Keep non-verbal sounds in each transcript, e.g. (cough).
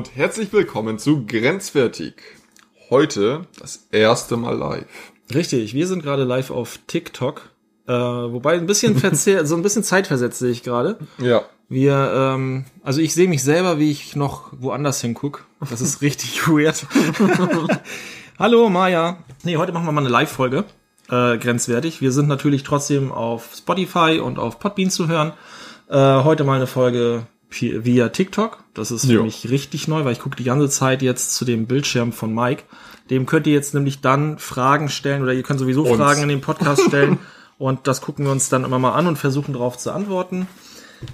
Und herzlich willkommen zu Grenzwertig. Heute das erste Mal live. Richtig, wir sind gerade live auf TikTok. Äh, wobei ein bisschen verzehr, (laughs) so ein bisschen zeitversetzt sehe ich gerade. Ja. Wir, ähm, also ich sehe mich selber, wie ich noch woanders hinguck. Das ist richtig (laughs) weird. (laughs) Hallo Maja. Nee, heute machen wir mal eine Live-Folge. Äh, grenzwertig. Wir sind natürlich trotzdem auf Spotify und auf Podbean zu hören. Äh, heute mal eine Folge via TikTok. Das ist für Jo. mich richtig neu, weil ich gucke die ganze Zeit jetzt zu dem Bildschirm von Mike. Dem könnt ihr jetzt nämlich dann Fragen stellen oder ihr könnt sowieso Uns. Fragen in den Podcast (laughs) stellen. und das gucken wir uns dann immer mal an und versuchen darauf zu antworten.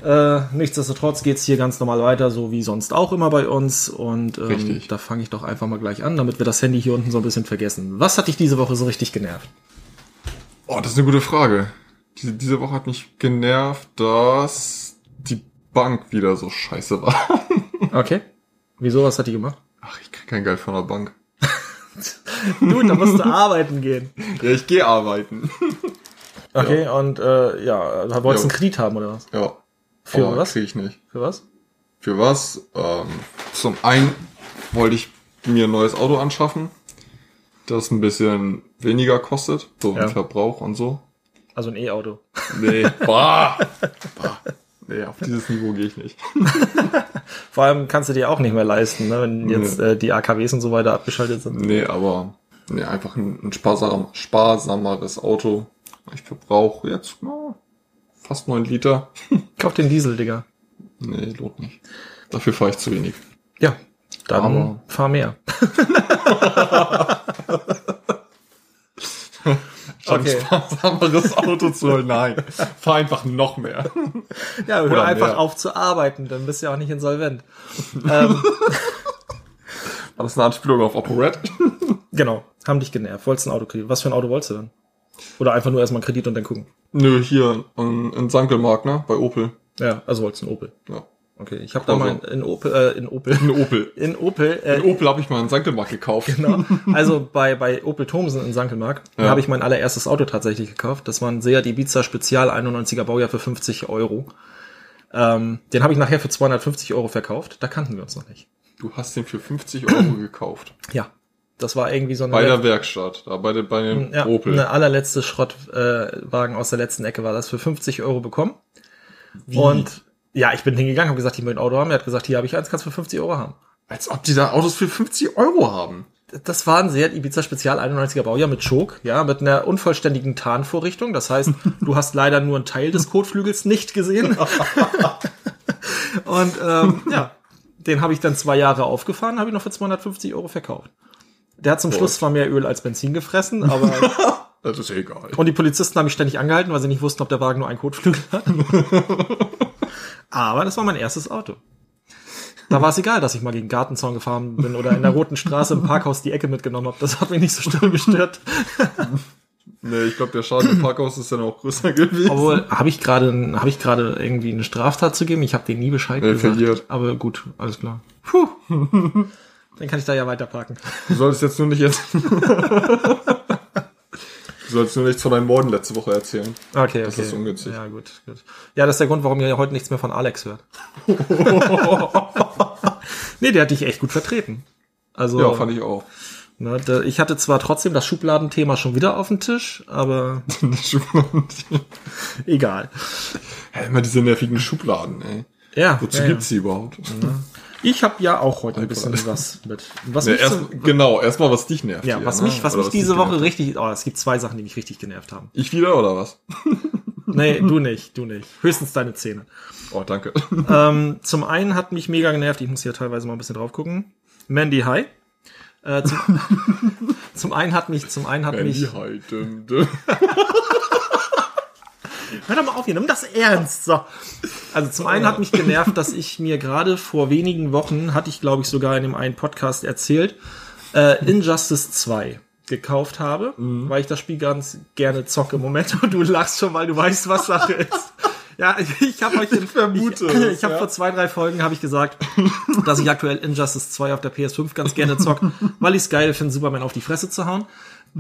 Äh, nichtsdestotrotz geht's hier ganz normal weiter, so wie sonst auch immer bei uns. Und ähm, Richtig. da fange ich doch einfach mal gleich an, damit wir das Handy hier unten so ein bisschen vergessen. Was hat dich diese Woche so richtig genervt? Oh, das ist eine gute Frage. Diese, diese Woche hat mich genervt, dass Bank wieder so scheiße war. (laughs) Okay. Wieso, was hat die gemacht? Ach, ich krieg kein Geld von der Bank. (laughs) Du, da musst du arbeiten gehen. (laughs) Ja, ich gehe arbeiten. Okay, und äh, ja, da wolltest du einen Kredit haben oder was? Ja. Für Aber was? Krieg ich nicht. Für was? Für was? Ähm, zum einen wollte ich mir ein neues Auto anschaffen, das ein bisschen weniger kostet, so Ja. im Verbrauch und so. Also ein E-Auto. Nee, bah, bah. Nee, auf (laughs) dieses Niveau gehe ich nicht. (laughs) Vor allem kannst du dir auch nicht mehr leisten, ne, wenn jetzt äh, die AKWs und so weiter abgeschaltet sind. Nee, aber nee, einfach ein, ein sparsam, sparsameres Auto. Ich verbrauche jetzt na, fast neun Liter. (laughs) Kauf den Diesel, Digga. Nee, lohnt nicht. Dafür fahre ich zu wenig. Ja, dann Aber- fahr mehr. Statt Okay. (laughs) ein sparsameres Auto zu holen, nein. Fahr einfach noch mehr. Ja, hör Oder einfach mehr. auf zu arbeiten, dann bist du ja auch nicht insolvent. ähm, War (laughs) das eine Anspielung auf ApoRed? genau, haben dich genervt. Wolltest ein Auto kredit. Was für ein Auto wolltest du dann? Oder einfach nur erstmal einen Kredit und dann gucken. Nö, hier in, in Sankelmark, ne? Bei Opel. Ja, also wolltest du einen Opel. Ja. Okay, ich habe da mal in Opel, äh, in Opel, Ein Opel. (laughs) in Opel, äh, In Opel habe ich mal in Sankelmark gekauft. Genau. (laughs) Also bei, bei Opel Thomsen in Sankelmark da Ja. habe ich mein allererstes Auto tatsächlich gekauft. Das war ein Seat Ibiza Spezial 91er Baujahr für 50 Euro. Ähm, den habe ich nachher für 250 Euro verkauft. Da kannten wir uns noch nicht. Du hast den für 50 Euro gekauft. Ja. Das war irgendwie so eine, Bei der Werkstatt, da bei, dem- bei dem ja, Opel. eine allerletzte Schrottwagen äh, aus der letzten Ecke war das für 50 Euro bekommen. Und ja, ich bin hingegangen, habe gesagt, ich möchte ein Auto haben. Er hat gesagt, hier habe ich eins, kannst du für 50 Euro haben. Als ob die da Autos für 50 Euro haben. Das war ein Seat Ibiza Spezial 91er Baujahr mit Choke, ja, mit einer unvollständigen Tarnvorrichtung. Das heißt, (laughs) du hast leider nur einen Teil des Kotflügels nicht gesehen. (laughs) Und ähm, ja, den habe ich dann zwei Jahre aufgefahren, habe ich noch für 250 Euro verkauft. Der hat zum Boah. Schluss zwar mehr Öl als Benzin gefressen, aber (laughs) Das ist egal. und die Polizisten haben mich ständig angehalten, weil sie nicht wussten, ob der Wagen nur einen Kotflügel hat. Aber das war mein erstes Auto. Da war es egal, dass ich mal gegen Gartenzaun gefahren bin oder in der Roten Straße im Parkhaus die Ecke mitgenommen habe. Das hat mich nicht so stark gestört. (laughs) Nee, ich glaube, der Schaden im Parkhaus ist dann auch größer gewesen. Obwohl, habe ich gerade habe ich gerade irgendwie eine Straftat zu geben? Ich habe dir nie Bescheid Nee, gesagt. verliert. Aber gut, alles klar. Puh. (laughs) Dann kann ich da ja weiterparken. Du solltest jetzt nur nicht jetzt. (laughs) du solltest nur nichts von deinen Morden letzte Woche erzählen. Okay, okay. Das ist ungünstig. Ja, gut, gut. Ja, das ist der Grund, warum ihr heute nichts mehr von Alex hört. (laughs) nee, der hat dich echt gut vertreten. Also, Ja, fand ich auch. ne, da, ich hatte zwar trotzdem das Schubladenthema schon wieder auf dem Tisch, aber (laughs) egal. Ja, immer diese nervigen Schubladen, ey. Ja, Wozu ja, ja. gibt's die überhaupt? Ich habe ja auch heute ein bisschen was mit. Was Ja, mich erst, so, genau, erstmal was dich nervt. ja, hier, was ne? mich, was mich diese dich Woche richtig, oh, es gibt zwei Sachen, die mich richtig genervt haben. Ich wieder oder was? (laughs) Nee, du nicht, du nicht. Höchstens deine Zähne. Oh, danke. (laughs) ähm, zum einen hat mich mega genervt, ich muss hier teilweise mal ein bisschen drauf gucken. Mandy High. Äh, zum, (laughs) zum einen hat mich, zum einen hat Wenn mich. halt, düm, düm. Hör doch mal auf hier, nimm das ernst. So. Also zum einen hat mich genervt, dass ich mir gerade vor wenigen Wochen, hatte ich glaube ich sogar in dem einen Podcast erzählt, äh, Injustice 2 gekauft habe, weil ich das Spiel ganz gerne zocke im Moment und (laughs) du lachst schon, weil du weißt, was Sache ist. Ja, ich habe euch (laughs) den, vermute ich, ich habe ja. vor zwei, drei Folgen habe ich gesagt, dass ich aktuell Injustice 2 auf der PS5 ganz gerne zock, weil ich es geil finde, Superman auf die Fresse zu hauen.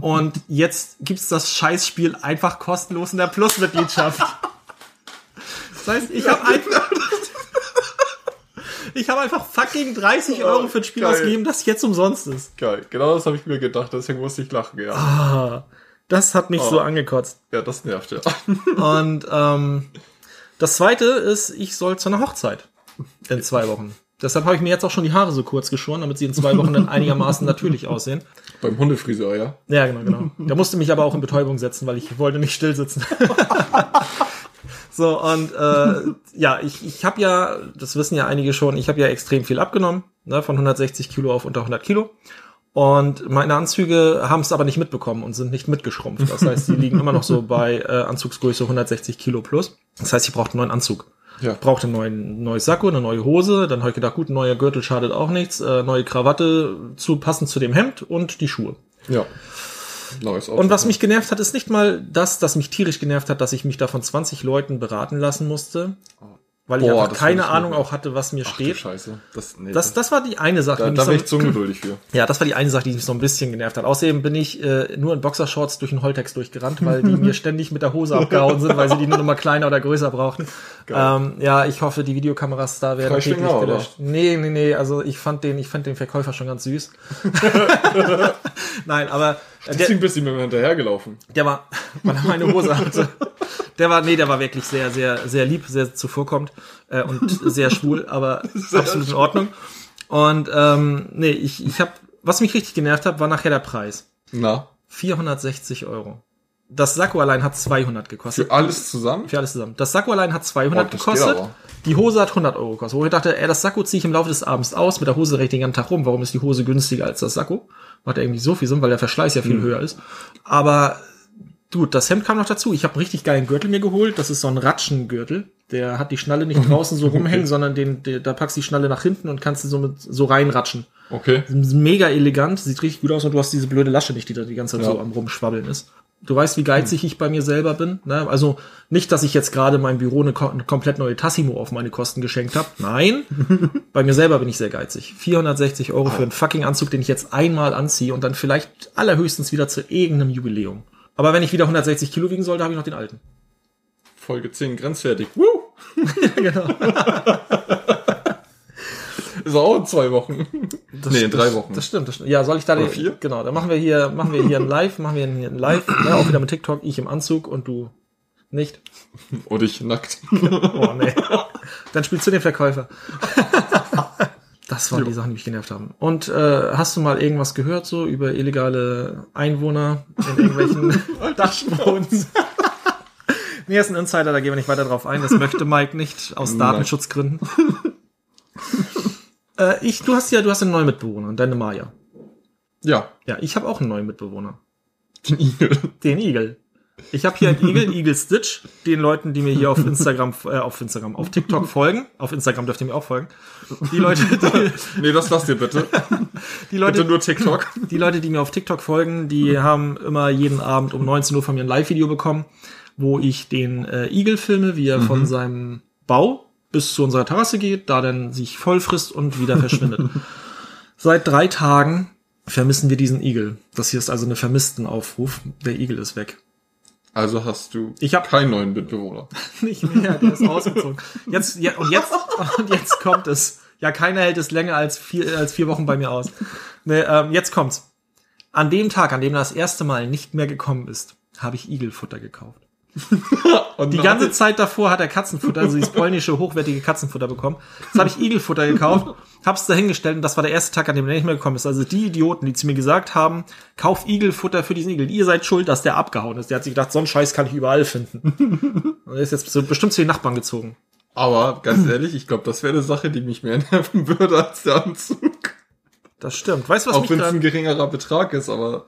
Und jetzt gibt's das Scheißspiel einfach kostenlos in der Plus-Mitgliedschaft. Das heißt, ich habe einfach, Ich habe einfach fucking 30 Euro für ein Spiel Geil. ausgegeben, das jetzt umsonst ist. Geil, genau das habe ich mir gedacht, deswegen musste ich lachen, ja. Ah, das hat mich so angekotzt. Ja, das nervt ja. Und ähm, das zweite ist, ich soll zu einer Hochzeit in zwei Wochen. Deshalb habe ich mir jetzt auch schon die Haare so kurz geschoren, damit sie in zwei Wochen dann einigermaßen natürlich aussehen. Beim Hundefriseur, ja. Ja, genau, genau. Da musste mich aber auch in Betäubung setzen, weil ich wollte nicht still sitzen. (laughs) so, und äh, ja, ich, ich habe ja, das wissen ja einige schon, ich habe ja extrem viel abgenommen, ne, von 160 Kilo auf unter 100 Kilo. Und meine Anzüge haben es aber nicht mitbekommen und sind nicht mitgeschrumpft. Das heißt, die liegen immer noch so bei äh, Anzugsgröße 160 Kilo plus. Das heißt, ich brauchte einen neuen Anzug. Ja. Ich brauchte einen neuen neues Sakko, eine neue Hose. Dann habe ich gedacht, gut, ein neuer Gürtel schadet auch nichts. Äh, neue Krawatte zu passend zu dem Hemd und die Schuhe. Ja. Neues Auto. Und was mich genervt hat, ist nicht mal das, das mich tierisch genervt hat, dass ich mich da von 20 Leuten beraten lassen musste, weil ich Boah, einfach das keine ich Ahnung auch hatte, was mir Ach, steht. Scheiße. Das, nee, Das, das war die eine Sache, da, die mich da so, wäre ich zu ungeduldig für. ja, das war die eine Sache, die mich so ein bisschen genervt hat. Außerdem bin ich äh, nur in Boxershorts durch den Holtex durchgerannt, weil die (laughs) mir ständig mit der Hose abgehauen sind, weil sie die nur noch mal kleiner oder größer brauchten. Ähm, ja, ich hoffe, die Videokameras da werden täglich gelöscht. Nee, nee, nee, also ich fand den, ich fand den Verkäufer schon ganz süß. (laughs) (laughs) Nein, aber äh, der, Deswegen bist du mir hinterhergelaufen. der war, weil er meine Hose hatte. Der war, nee, der war wirklich sehr, sehr, sehr lieb, sehr zuvorkommt äh, und (laughs) sehr schwul, aber absolut in Ordnung. Und ähm, nee, ich, ich habe, was mich richtig genervt hat, war nachher der Preis. Na, 460 Euro. Das Sakko allein hat 200 gekostet. für alles zusammen? Für alles zusammen. Das Sakko allein hat 200 Oh, gekostet. Die Hose hat 100 Euro gekostet. Wo ich dachte, ey, das Sakko ziehe ich im Laufe des Abends aus. Mit der Hose recht den ganzen Tag rum. Warum ist die Hose günstiger als das Sakko? Macht ja irgendwie so viel Sinn, weil der Verschleiß ja viel höher ist. Aber Gut, das Hemd kam noch dazu. Ich habe einen richtig geilen Gürtel mir geholt. Das ist so ein Ratschengürtel. Der hat die Schnalle nicht (laughs) draußen so rumhängen, sondern den, der, da packst du die Schnalle nach hinten und kannst du so mit so reinratschen. Okay. Mega elegant, sieht richtig gut aus und du hast diese blöde Lasche nicht, die da die ganze Zeit Ja. so am rumschwabbeln ist. Du weißt, wie geizig ich bei mir selber bin. Ne? Also nicht, dass ich jetzt gerade meinem Büro eine, eine komplett neue Tassimo auf meine Kosten geschenkt habe. Nein, (laughs) bei mir selber bin ich sehr geizig. 460 Euro für einen fucking Anzug, den ich jetzt einmal anziehe und dann vielleicht allerhöchstens wieder zu irgendeinem Jubiläum. Aber wenn ich wieder 160 Kilo wiegen sollte, habe ich noch den alten. Folge 10 grenzwertig. Woo! (laughs) genau. Ist auch in zwei Wochen. nee, in drei Wochen. Das stimmt, das stimmt. Ja, soll ich da Oder den, vier? genau, dann machen wir hier, machen wir hier ein Live, machen wir hier ein Live, ne, auch wieder mit TikTok, ich im Anzug und du nicht. (laughs) Und ich nackt. (laughs) Oh nee. Dann spielst du den Verkäufer. Das waren die Sachen, die mich genervt haben. Und äh, hast du mal irgendwas gehört so über illegale Einwohner in irgendwelchen (laughs) Dachbodens? (laughs) nee, ist ein Insider, da gehen wir nicht weiter drauf ein. Das möchte Mike nicht aus. Datenschutzgründen. (laughs) äh, ich, du hast ja, du hast einen neuen Mitbewohner, deine Maya. Ja. Ja, ich habe auch einen neuen Mitbewohner. Den Igel. Den Igel. Ich habe hier einen Igel, Igel Stitch, den Leuten, die mir hier auf Instagram, äh, auf Instagram, auf TikTok folgen. Auf Instagram dürft ihr mir auch folgen. Die Leute, (laughs) die, Nee, das lasst ihr bitte. (laughs) die Leute, Bitte nur TikTok. die Leute, die mir auf TikTok folgen, die haben immer jeden Abend um 19 Uhr von mir ein Live-Video bekommen, wo ich den äh, Igel filme, wie er von seinem Bau bis zu unserer Terrasse geht, da dann sich voll frisst und wieder verschwindet. (laughs) Seit drei Tagen vermissen wir diesen Igel. Das hier ist also eine Vermisstenaufruf. Der Igel ist weg. Also hast du Ich hab- keinen neuen Mitbewohner. (laughs) Nicht mehr, der ist ausgezogen. Jetzt, ja, und jetzt, (laughs) und jetzt kommt es. Ja, keiner hält es länger als vier, als vier Wochen bei mir aus. Nee, ähm, jetzt kommt's. An dem Tag, an dem er das erste Mal nicht mehr gekommen ist, habe ich Igelfutter gekauft. (laughs) Die ganze Zeit davor hat er Katzenfutter, also dieses polnische hochwertige Katzenfutter bekommen. Jetzt habe ich Igelfutter gekauft, hab's dahingestellt und das war der erste Tag, an dem er nicht mehr gekommen ist. Also die Idioten, die zu mir gesagt haben, kauf Igelfutter für diesen Igel. Ihr seid schuld, dass der abgehauen ist. Der hat sich gedacht, so einen Scheiß kann ich überall finden. (laughs) Und er ist jetzt bestimmt zu den Nachbarn gezogen. Aber ganz ehrlich, ich glaube, das wäre eine Sache, die mich mehr (laughs) nerven würde als der Anzug. Das stimmt. Weißt du, was Auch wenn es ein geringerer Betrag ist, aber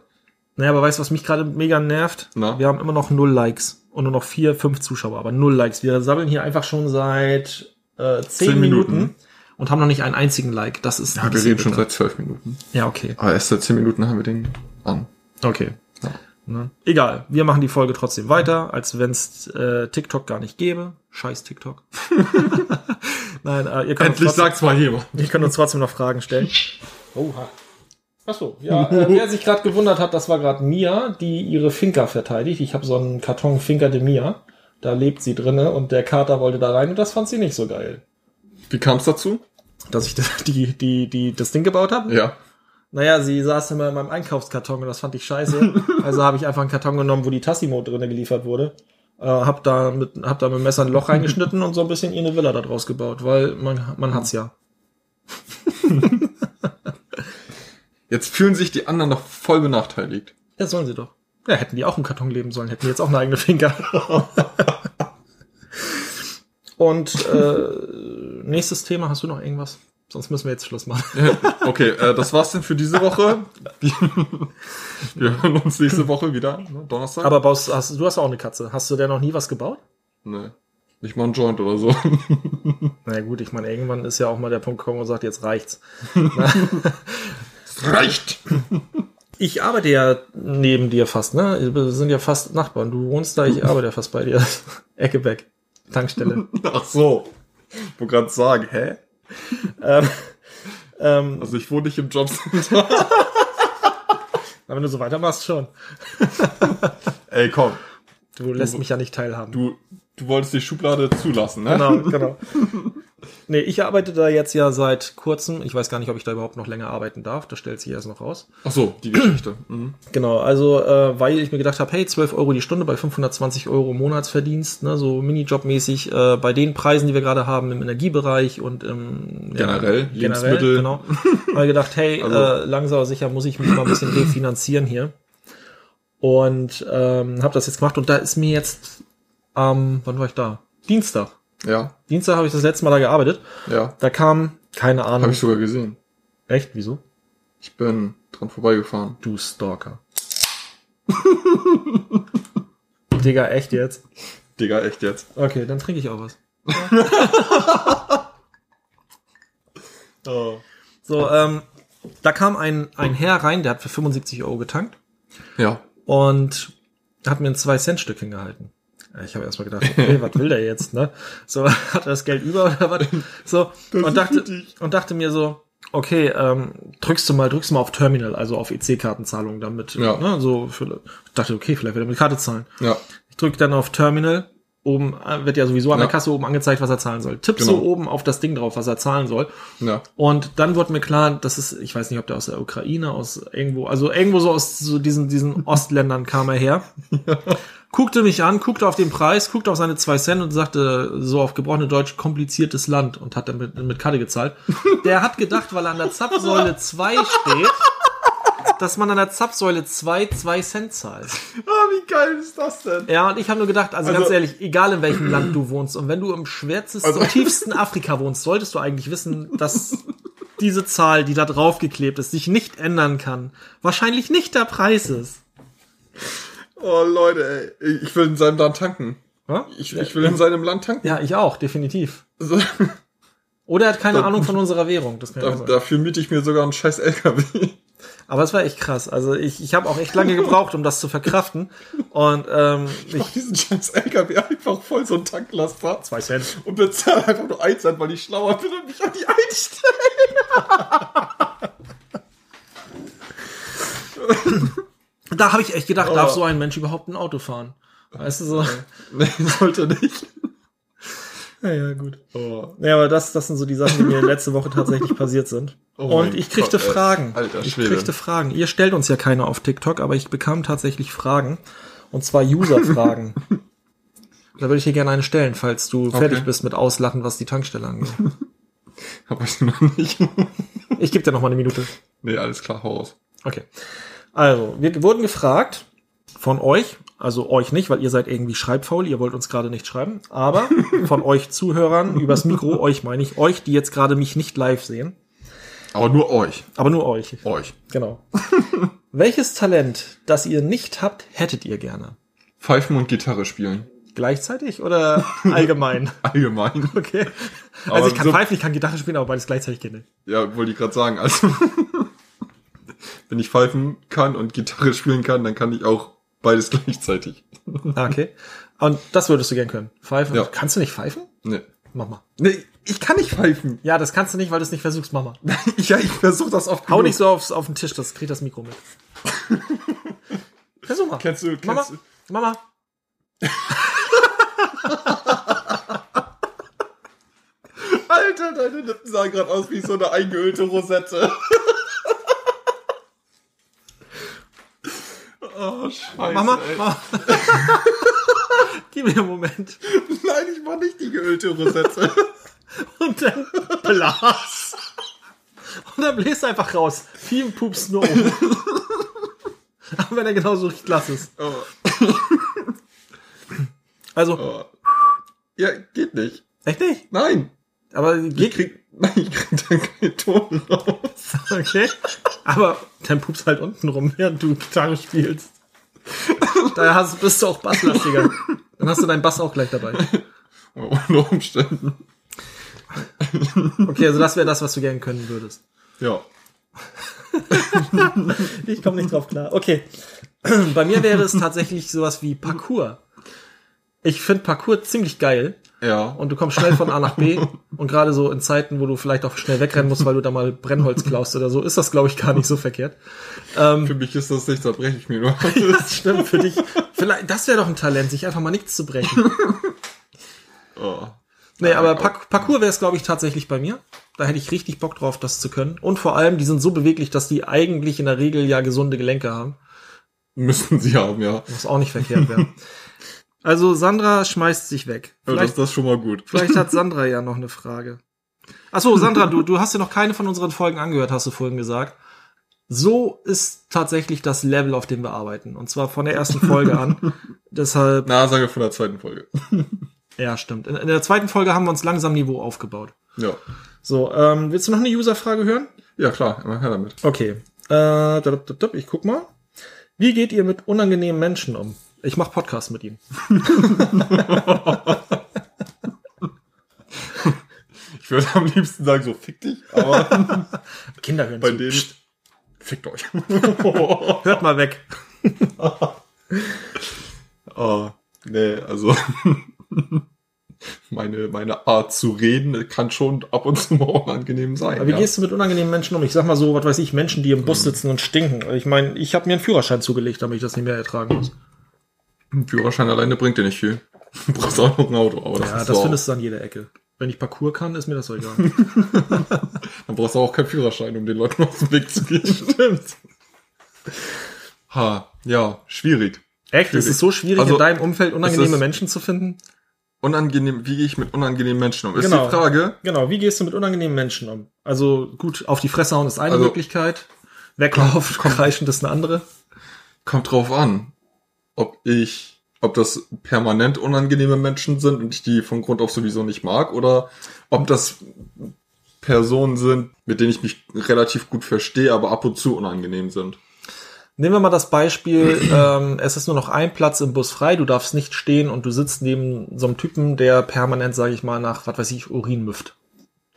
naja, aber weißt du, was mich gerade mega nervt? Na? Wir haben immer noch null Likes und nur noch vier, fünf Zuschauer, aber null Likes. Wir sammeln hier einfach schon seit äh, zehn, Zehn Minuten. Minuten. und haben noch nicht einen einzigen Like. Das ist ja, wir reden schon bitter. seit zwölf Minuten. Ja, okay. Aber erst seit zehn Minuten haben wir den an. Okay. Ja. Ne? Egal, wir machen die Folge trotzdem weiter, als wenn es äh, TikTok gar nicht gäbe. Scheiß TikTok. (laughs) Nein, äh, ihr, könnt uns Endlich trotzdem, sagt's mal jemand. ihr könnt uns trotzdem noch Fragen stellen. (laughs) Oha. Achso, ja, äh, wer sich gerade gewundert hat, das war gerade Mia, die ihre Finca verteidigt. Ich habe so einen Karton Finca de Mia. Da lebt sie drinne und der Kater wollte da rein und das fand sie nicht so geil. Wie kam's dazu? dass ich das, (laughs) die, die, die, das Ding gebaut habe? Ja. Naja, sie saß immer in meinem Einkaufskarton und das fand ich scheiße. (laughs) also habe ich einfach einen Karton genommen, wo die Tassimo drinne geliefert wurde. Äh, hab da mit, hab da mit dem Messer ein Loch reingeschnitten und so ein bisschen ihr eine Villa da draus gebaut, weil man, man hat's ja. (laughs) Jetzt fühlen sich die anderen noch voll benachteiligt. Ja, sollen sie doch. Ja, hätten die auch im Karton leben sollen, hätten die jetzt auch eine eigene Finger. (laughs) und äh, nächstes Thema, hast du noch irgendwas? Sonst müssen wir jetzt Schluss machen. Okay, äh, das war's denn für diese Woche. Wir hören uns nächste Woche wieder, ne? Donnerstag. Aber baust, hast, du hast auch eine Katze. Hast du der noch nie was gebaut? nee, nicht mal ein Joint oder so. Na gut, ich meine, irgendwann ist ja auch mal der Punkt gekommen und sagt, jetzt reicht's. (laughs) Es reicht. Ich arbeite ja neben dir fast, ne? Wir sind ja fast Nachbarn. Du wohnst da, ich arbeite ja fast bei dir. (laughs) Ecke weg. Tankstelle. (laughs) Ach so. Ich wollte gerade sagen, hä? ähm, ähm, Also ich wohne nicht im Jobcenter. (laughs) aber wenn du so weitermachst, schon. Ey, komm. Du lässt mich ja nicht teilhaben. Du, du wolltest die Schublade zulassen, ne? Genau, genau. Nee, ich arbeite da jetzt ja seit kurzem. Ich weiß gar nicht, ob ich da überhaupt noch länger arbeiten darf. Das stellt sich erst noch raus. Ach so, die Geschichte. Mhm. Genau, also äh, weil ich mir gedacht habe, hey, 12 Euro die Stunde bei 520 Euro Monatsverdienst, ne, so Minijobmäßig, äh, bei den Preisen, die wir gerade haben im Energiebereich und im Generell, generell, Lebensmittel. genau. (laughs) Habe ich gedacht, hey, Also- äh, langsam sicher muss ich mich mal ein bisschen refinanzieren hier. Und ähm, habe das jetzt gemacht und da ist mir jetzt, ähm, wann war ich da? Dienstag. Ja, Dienstag habe ich das letzte Mal da gearbeitet. ja. Da kam, keine Ahnung. Habe ich sogar gesehen. Echt? Wieso? Ich bin dran vorbeigefahren. Du Stalker. (laughs) Digga, echt jetzt? Digga, echt jetzt. Okay, dann trinke ich auch was. (laughs) Oh. So, ähm, da kam ein, ein Herr rein, der hat für 75 Euro getankt Ja. und hat mir ein 2-Cent-Stück hingehalten. Ich habe erstmal gedacht, okay, was will der jetzt, ne? So, (laughs) hat er das Geld über oder was? So, und dachte, und dachte mir so, okay, ähm, drückst du mal, drückst du mal auf Terminal, also auf EC-Kartenzahlung damit, Ja. ne, so, für, dachte, okay, vielleicht wird er mit Karte zahlen. Ja. Ich drücke dann auf Terminal, oben äh, wird ja sowieso an Ja. der Kasse oben angezeigt, was er zahlen soll. Tipp Genau. so oben auf das Ding drauf, was er zahlen soll. Ja. Und dann wurde mir klar, das ist, ich weiß nicht, ob der aus der Ukraine, aus irgendwo, also irgendwo so aus so diesen, diesen Ostländern kam er her. (laughs) Guckte mich an, guckte auf den Preis, guckte auf seine zwei Cent und sagte so auf gebrochene Deutsch kompliziertes Land und hat dann mit, mit Karte gezahlt. Der hat gedacht, weil er an der Zapfsäule 2 steht, dass man an der Zapfsäule 2 2 Cent zahlt. Ah, wie geil ist das denn? Ja, und ich habe nur gedacht, also, Also- ganz ehrlich, egal in welchem Land du wohnst und wenn du im schwärzesten, Also- tiefsten Afrika wohnst, solltest du eigentlich wissen, dass diese Zahl, die da draufgeklebt ist, sich nicht ändern kann. Wahrscheinlich nicht der Preis ist. Oh, Leute, ey. Ich will in seinem Land tanken. Ja? Ich, ich will in seinem Land tanken. Ja, ich auch, definitiv. So, Oder er hat keine Da- Ahnung von unserer Währung. Das kann da, sein. dafür miete ich mir sogar einen scheiß LKW. Aber es war echt krass. Also ich, ich habe auch echt lange gebraucht, um das zu verkraften. Und ähm, Ich ich, mach diesen scheiß LKW einfach voll so ein Tanklaster zwei Cent. und bezahle einfach nur 1 Cent, weil ich schlauer bin und mich an die einstelle. Da habe ich echt gedacht, darf Oh. so ein Mensch überhaupt ein Auto fahren? Weißt du so? Nee, sollte nicht. Ja, ja, gut. Oh. Ja, aber das, das sind so die Sachen, die mir letzte Woche tatsächlich passiert sind. Oh und ich kriegte Gott. Fragen. Alter ich Schwede. kriegte Fragen. Ihr stellt uns ja keine auf TikTok, aber ich bekam tatsächlich Fragen. Und zwar User-Fragen. (laughs) da würde ich dir gerne eine stellen, falls du fertig bist mit Auslachen, was die Tankstelle angeht. (laughs) Hab ich noch nicht. (laughs) Ich gebe dir noch mal eine Minute. nee, alles klar, hau raus. Okay. Also, wir wurden gefragt von euch, also euch nicht, weil ihr seid irgendwie schreibfaul, ihr wollt uns gerade nicht schreiben, aber (laughs) von euch Zuhörern übers Mikro, euch meine ich, euch, die jetzt gerade mich nicht live sehen, Aber nur euch. aber nur euch. Euch. Genau. (laughs) Welches Talent, das ihr nicht habt, hättet ihr gerne? Pfeifen und Gitarre spielen. Gleichzeitig oder (laughs) allgemein? Allgemein. Okay. Aber Also ich kann so- pfeifen, ich kann Gitarre spielen, aber beides gleichzeitig geht nicht. Ja, wollte ich gerade sagen. Also, wenn ich pfeifen kann und Gitarre spielen kann, dann kann ich auch beides (laughs) gleichzeitig. Ah, Okay. Und das würdest du gern können. Pfeifen. Ja. Kannst du nicht pfeifen? Nee. Mach mal. Nee, ich kann nicht pfeifen. Ja, das kannst du nicht, weil du es nicht versuchst. Mach mal. (laughs) Ja, ich versuche das oft. Hau nicht so aufs, auf den Tisch, das kriegt das Mikro mit. (laughs) Versuch mal. Kennst du, kennst Mama, du? Mama. Alter, Deine Lippen sahen gerade aus wie so eine eingeölte Rosette. Oh, scheiße. Mama, ey. Mama. (laughs) Gib mir einen Moment. Nein, ich war nicht die geölte Rosette. (laughs) Und dann Blas. Und dann bläst einfach raus. Viel Pups nur um. (laughs) Aber wenn er genauso riecht, lass es. Oh, Also, oh. Ja, geht nicht. echt nicht? Nein. Aber Ich geht, krieg, nein, ich krieg da keinen Ton raus. okay. Aber dann pups halt unten rum, während du Gitarre spielst. Daher hast, bist du auch basslastiger. Dann hast du deinen Bass auch gleich dabei. Unter Umständen. Okay, also das wäre das, was du gerne können würdest. Ja. Ich komme nicht drauf klar. Okay. Bei mir wäre es tatsächlich sowas wie Parkour. Ich finde Parkour ziemlich geil. Ja. Und du kommst schnell von A nach B. (laughs) Und gerade so in Zeiten, wo du vielleicht auch schnell wegrennen musst, weil du da mal Brennholz klaust oder so, ist das, glaube ich, gar nicht so verkehrt. Ähm, Für mich ist das nicht, da breche ich mir nur. (laughs) das stimmt für dich. Vielleicht, das wäre doch ein Talent, sich einfach mal nichts zu brechen. (laughs) Oh. Nee, aber. Park Parkour wäre es, glaube ich, tatsächlich bei mir. Da hätte ich richtig Bock drauf, das zu können. Und vor allem, die sind so beweglich, dass die eigentlich in der Regel ja gesunde Gelenke haben. Müssen sie haben, ja. Was auch nicht verkehrt wäre. Also Sandra schmeißt sich weg. Das, Vielleicht, das ist schon mal gut. vielleicht hat (laughs) Sandra ja noch eine Frage. Achso, Sandra, du, du hast ja noch keine von unseren Folgen angehört, hast du vorhin gesagt. So ist tatsächlich das Level, auf dem wir arbeiten. Und zwar von der ersten Folge an. (laughs) Deshalb, Na, sagen wir von der zweiten Folge. (laughs) ja, stimmt. In, in der zweiten Folge haben wir uns langsam Niveau aufgebaut. Ja. So, ähm, willst du noch eine User-Frage hören? Ja, klar, immer her damit. Okay. Äh, ich guck mal. Wie geht ihr mit unangenehmen Menschen um? Ich mache Podcast mit ihnen. (laughs) Ich würde am liebsten sagen, so fick dich, aber (laughs) Kinder hören bei zu. denen. Psst, Fickt euch. (laughs) hört mal weg. oh, nee, also. meine, meine Art zu reden kann schon ab und zu mal unangenehm sein. Aber wie ja. gehst du mit unangenehmen Menschen um? Ich sag mal so, was weiß ich, Menschen, die im Bus sitzen und stinken. Ich meine, ich habe mir einen Führerschein zugelegt, damit ich das nicht mehr ertragen muss. Ein Führerschein alleine bringt dir nicht viel. Du brauchst auch noch ein Auto, aber das Ja, das findest du an jeder Ecke. Wenn ich Parcours kann, ist mir das egal. (laughs) (laughs) Dann brauchst du auch keinen Führerschein, um den Leuten aus dem Weg zu gehen. (laughs) Stimmt. Ha, ja, schwierig. Echt? Ist es so schwierig, Also, in deinem Umfeld unangenehme Menschen zu finden? Unangenehm, wie gehe ich mit unangenehmen Menschen um? Ist Genau. die Frage. Genau, wie gehst du mit unangenehmen Menschen um? Also gut, auf die Fresse hauen ist eine Also- Möglichkeit. Weglaufen, kreischen ist eine andere. Kommt drauf an, ob ich, ob das permanent unangenehme Menschen sind und ich die von Grund auf sowieso nicht mag oder ob das Personen sind, mit denen ich mich relativ gut verstehe, aber ab und zu unangenehm sind. Nehmen wir mal das Beispiel, (clears throat) ähm, es ist nur noch ein Platz im Bus frei, du darfst nicht stehen und du sitzt neben so einem Typen, der permanent, sage ich mal, nach, was weiß ich, Urin müfft.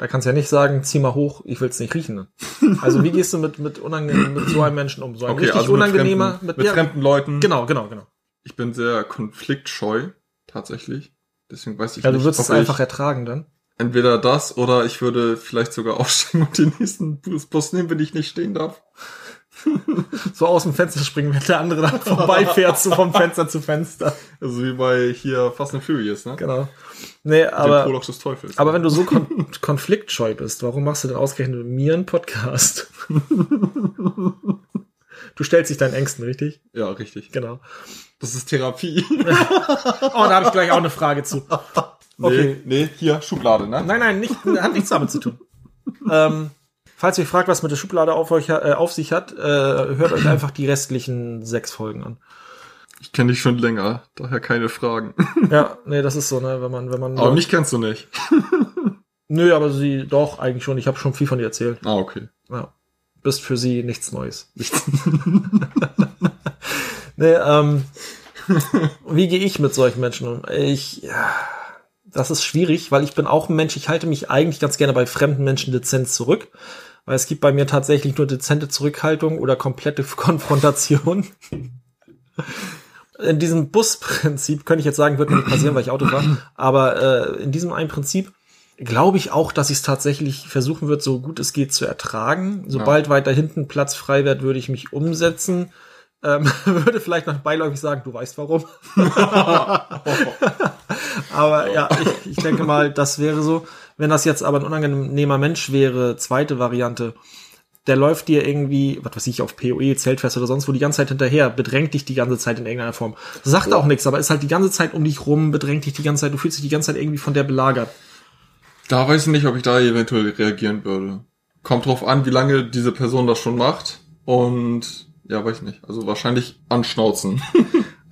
Da kannst du ja nicht sagen, zieh mal hoch, ich will's nicht riechen. (laughs) Also wie gehst du mit, mit, unangenehm, mit so einem Menschen um? So ein richtig unangenehmer, also mit, fremden, mit ja, fremden Leuten. Genau, genau, genau. Ich bin sehr konfliktscheu, tatsächlich. Deswegen weiß ich Ja, du nicht, würdest es einfach ertragen dann. entweder das oder ich würde vielleicht sogar (laughs) aussteigen und den nächsten Bus nehmen, wenn ich nicht stehen darf. (laughs) So aus dem Fenster springen, wenn der andere dann vorbeifährt, so vom Fenster zu Fenster. Also wie bei hier Fast and Furious, ne? Genau. Nee, aber, Prolog des Teufels. aber wenn du so kon (laughs) konfliktscheu bist, warum machst du denn ausgerechnet mit mir einen Podcast? (laughs) Du stellst dich deinen Ängsten, richtig? ja, richtig. Genau. Das ist Therapie. (laughs) Oh, da habe ich gleich auch eine Frage zu. Okay. Nee, nee, hier, Schublade, ne? Nein, nein, nicht, hat nichts damit zu tun. ähm, falls ihr euch fragt, was mit der Schublade auf, euch, äh, auf sich hat, äh, hört euch einfach die restlichen sechs Folgen an. Ich kenne dich schon länger, daher keine Fragen. (laughs) Ja, nee, das ist so, ne, wenn man, wenn man. Aber mich kennst du nicht. (laughs) Nö, aber sie doch eigentlich schon. Ich habe schon viel von dir erzählt. Ah, okay. Ja. Bist für sie nichts Neues. (laughs) nee, ähm, wie gehe ich mit solchen Menschen um? Ich, ja, das ist schwierig, weil ich bin auch ein Mensch, ich halte mich eigentlich ganz gerne bei fremden Menschen dezent zurück. Weil es gibt bei mir tatsächlich nur dezente Zurückhaltung oder komplette Konfrontation. In diesem Busprinzip könnte ich jetzt sagen, wird mir nicht passieren, weil ich Auto fahre. Aber äh, in diesem einen Prinzip glaube ich auch, dass ich es tatsächlich versuchen würde, so gut es geht zu ertragen. Sobald weiter hinten Platz frei wird, würde ich mich umsetzen. Ähm, (laughs) würde vielleicht noch beiläufig sagen, du weißt warum. (laughs) Aber ja, ich, ich denke mal, das wäre so. Wenn das jetzt aber ein unangenehmer Mensch wäre, zweite Variante, der läuft dir irgendwie, was weiß ich, auf PoE, Zeltfest oder sonst wo die ganze Zeit hinterher, bedrängt dich die ganze Zeit in irgendeiner Form. Sagt auch nichts, aber ist halt die ganze Zeit um dich rum, bedrängt dich die ganze Zeit, du fühlst dich die ganze Zeit irgendwie von der belagert. Da weiß ich nicht, ob ich da eventuell reagieren würde. Kommt drauf an, wie lange diese Person das schon macht. Und ja, weiß ich nicht. Also wahrscheinlich anschnauzen. (laughs)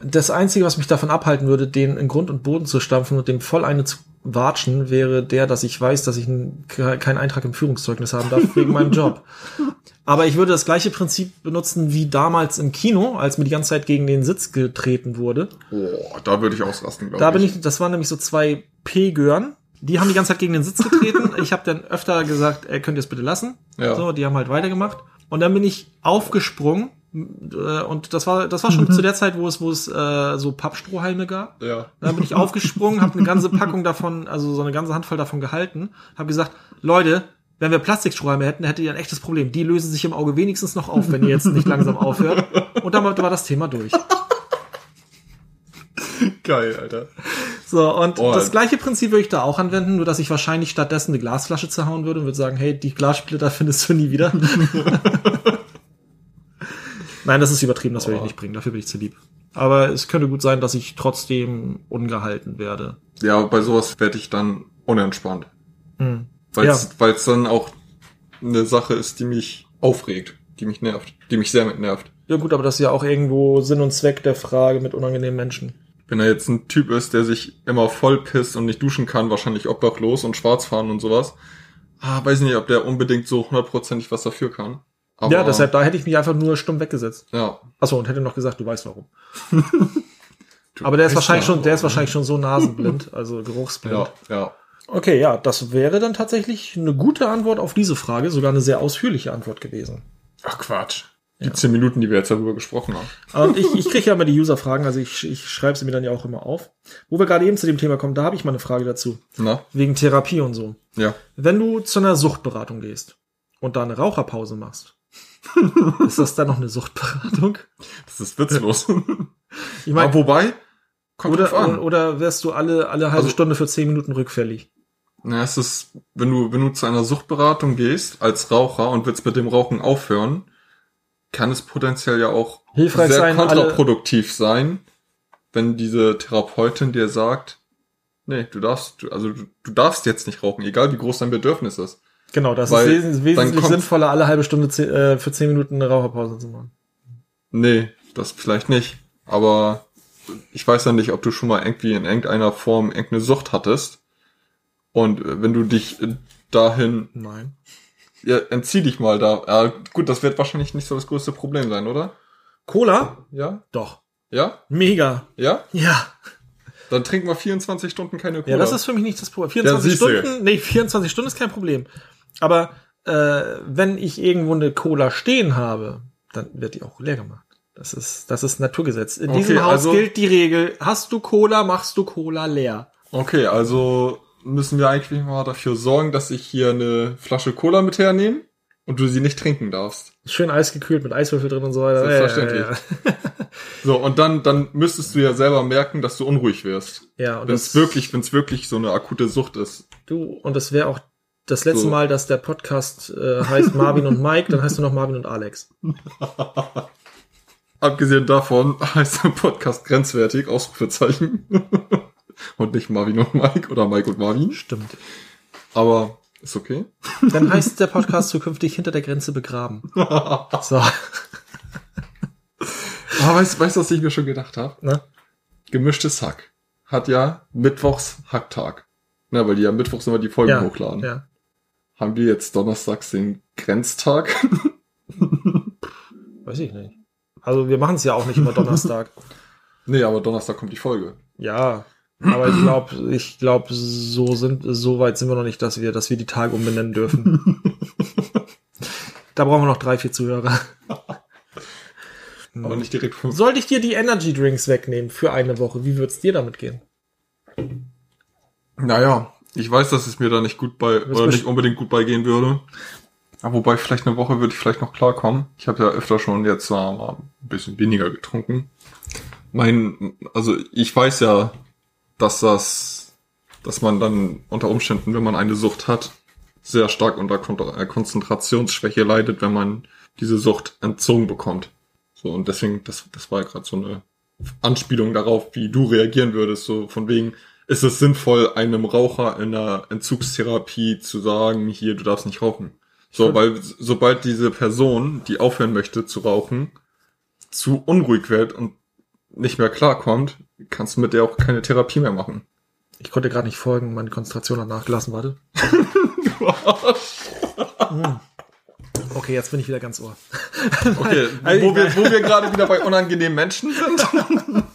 Das Einzige, was mich davon abhalten würde, den in Grund und Boden zu stampfen und dem voll eine zu watschen, wäre der, dass ich weiß, dass ich keinen Eintrag im Führungszeugnis haben darf wegen meinem Job. (laughs) Aber ich würde das gleiche Prinzip benutzen wie damals im Kino, als mir die ganze Zeit gegen den Sitz getreten wurde. Boah, da würde ich ausrasten, glaube Da bin ich, das waren nämlich so zwei P-Gören. Die haben die ganze Zeit gegen den Sitz getreten. (laughs) Ich habe dann öfter gesagt, ey, könnt ihr es bitte lassen? Ja. So, die haben halt weitergemacht. Und dann bin ich aufgesprungen. Äh, Und das war, das war schon zu der Zeit, wo es, wo es äh, so Pappstrohhalme gab. Ja. Dann bin ich aufgesprungen, habe eine ganze Packung davon, also so eine ganze Handvoll davon gehalten, habe gesagt, Leute, wenn wir Plastikstrohhalme hätten, hättet ihr ein echtes Problem. Die lösen sich im Auge wenigstens noch auf, wenn ihr jetzt nicht langsam aufhört. Und damit war das Thema durch. Geil, Alter. So, und Oh. das gleiche Prinzip würde ich da auch anwenden, nur dass ich wahrscheinlich stattdessen eine Glasflasche zerhauen würde und würde sagen, hey, die Glassplitter findest du nie wieder. (laughs) Nein, das ist übertrieben, das werde ich nicht bringen, dafür bin ich zu lieb. Aber es könnte gut sein, dass ich trotzdem ungehalten werde. Ja, bei sowas werde ich dann unentspannt. Hm. Weil Ja. es dann auch eine Sache ist, die mich aufregt, die mich nervt, die mich sehr mit nervt. Ja gut, aber das ist ja auch irgendwo Sinn und Zweck der Frage mit unangenehmen Menschen. Wenn er jetzt ein Typ ist, der sich immer voll pisst und nicht duschen kann, wahrscheinlich obdachlos und schwarz fahren und sowas, ah, weiß nicht, ob der unbedingt so hundertprozentig was dafür kann. Aber, ja, deshalb, da hätte ich mich einfach nur stumm weggesetzt. Ja. Achso, und hätte noch gesagt, du weißt warum. (laughs) aber der ist wahrscheinlich ja schon, der ist wahrscheinlich schon so nasenblind, (laughs) also geruchsblind. Ja, ja. Okay, ja, das wäre dann tatsächlich eine gute Antwort auf diese Frage, sogar eine sehr ausführliche Antwort gewesen. Ach Quatsch. Die zehn Minuten, die wir jetzt darüber gesprochen haben. Und ich, ich kriege ja immer die User-Fragen, also ich, ich schreibe sie mir dann ja auch immer auf. Wo wir gerade eben zu dem Thema kommen, da habe ich mal eine Frage dazu. Na? Wegen Therapie und so. Ja. Wenn du zu einer Suchtberatung gehst und da eine Raucherpause machst, ist das dann noch eine Suchtberatung? Das ist witzlos. (laughs) Ich Aber meine, wobei, kommt oder, an. oder wärst du alle, alle halbe Also- Stunde für zehn Minuten rückfällig? Na, es ist, wenn du, wenn du zu einer Suchtberatung gehst als Raucher und willst mit dem Rauchen aufhören, kann es potenziell ja auch Hilfreich sehr sein, kontraproduktiv sein, wenn diese Therapeutin dir sagt, nee, du darfst, also du, du darfst jetzt nicht rauchen, egal wie groß dein Bedürfnis ist. Genau, das Weil ist wesentlich, wesentlich sinnvoller, alle halbe Stunde äh, für zehn Minuten eine Raucherpause zu machen. Nee, das vielleicht nicht. Aber ich weiß ja nicht, ob du schon mal irgendwie in irgendeiner Form irgendeine Sucht hattest. Und äh, wenn du dich äh, dahin, Nein. ja, entzieh dich mal da. Ja, gut, das wird wahrscheinlich nicht so das größte Problem sein, oder? Cola? Ja? Doch. Ja? Mega. Ja? Ja. Dann trinken wir 24 Stunden keine Cola. Ja, das ist für mich nicht das Problem. 24 siehst du. Stunden, nee, 24 Stunden ist kein Problem. Aber äh, wenn ich irgendwo eine Cola stehen habe, dann wird die auch leer gemacht. Das ist, das ist Naturgesetz. In Okay, diesem Haus also- gilt die Regel, hast du Cola, machst du Cola leer. Okay, also müssen wir eigentlich mal dafür sorgen, dass ich hier eine Flasche Cola mit hernehme und du sie nicht trinken darfst. Schön eisgekühlt mit Eiswürfel drin und so weiter. Selbstverständlich. Ja, ja, (laughs) So, und dann, dann müsstest du ja selber merken, dass du unruhig wirst. ja. ja und Wenn es wirklich, wenn es wirklich so eine akute Sucht ist. du, und das wäre auch das letzte So. Mal, dass der Podcast äh, heißt Marvin und Mike, dann heißt du noch Marvin und Alex. (laughs) Abgesehen davon heißt der Podcast grenzwertig, Ausrufezeichen. (laughs) und nicht Marvin und Mike oder Mike und Marvin. Stimmt. Aber ist okay. Dann heißt der Podcast zukünftig hinter der Grenze begraben. (laughs) So. Aber weißt, weißt du, was ich mir schon gedacht habe? Ne? Gemischtes Hack hat ja Mittwochs Hacktag. Na, weil die ja Mittwochs immer die Folgen Ja, hochladen. ja. Haben die jetzt donnerstags den Grenztag? (laughs) Weiß ich nicht. Also wir machen es ja auch nicht immer Donnerstag. (laughs) nee, aber Donnerstag kommt die Folge. ja. Aber ich glaube, ich glaube, so sind, so weit sind wir noch nicht, dass wir, dass wir die Tage umbenennen dürfen. (laughs) da brauchen wir noch drei, vier Zuhörer. Aber nicht direkt fünf. Sollte ich dir die Energy Drinks wegnehmen für eine Woche, wie wird's dir damit gehen? Naja, ich weiß, dass es mir da nicht gut bei, oder nicht unbedingt gut beigehen würde. Aber wobei, vielleicht eine Woche würde ich vielleicht noch klarkommen. Ich habe ja öfter schon jetzt äh, mal ein bisschen weniger getrunken. Mein, also ich weiß ja, dass das dass man dann unter Umständen, wenn man eine Sucht hat, sehr stark unter äh, Konzentrationsschwäche leidet, wenn man diese Sucht entzogen bekommt. So, und deswegen, das, das war ja gerade so eine Anspielung darauf, wie du reagieren würdest, so von wegen, ist es sinnvoll, einem Raucher in einer Entzugstherapie zu sagen, hier, du darfst nicht rauchen. So, weil sobald diese Person, die aufhören möchte zu rauchen, zu unruhig wird und nicht mehr klarkommt, kannst du mit der auch keine Therapie mehr machen. Ich konnte gerade nicht folgen, meine Konzentration hat nachgelassen, warte. Hm. (laughs) Okay, jetzt bin ich wieder ganz ohr. Okay, (laughs) wo wir, wo wir gerade wieder bei unangenehmen Menschen sind. (laughs)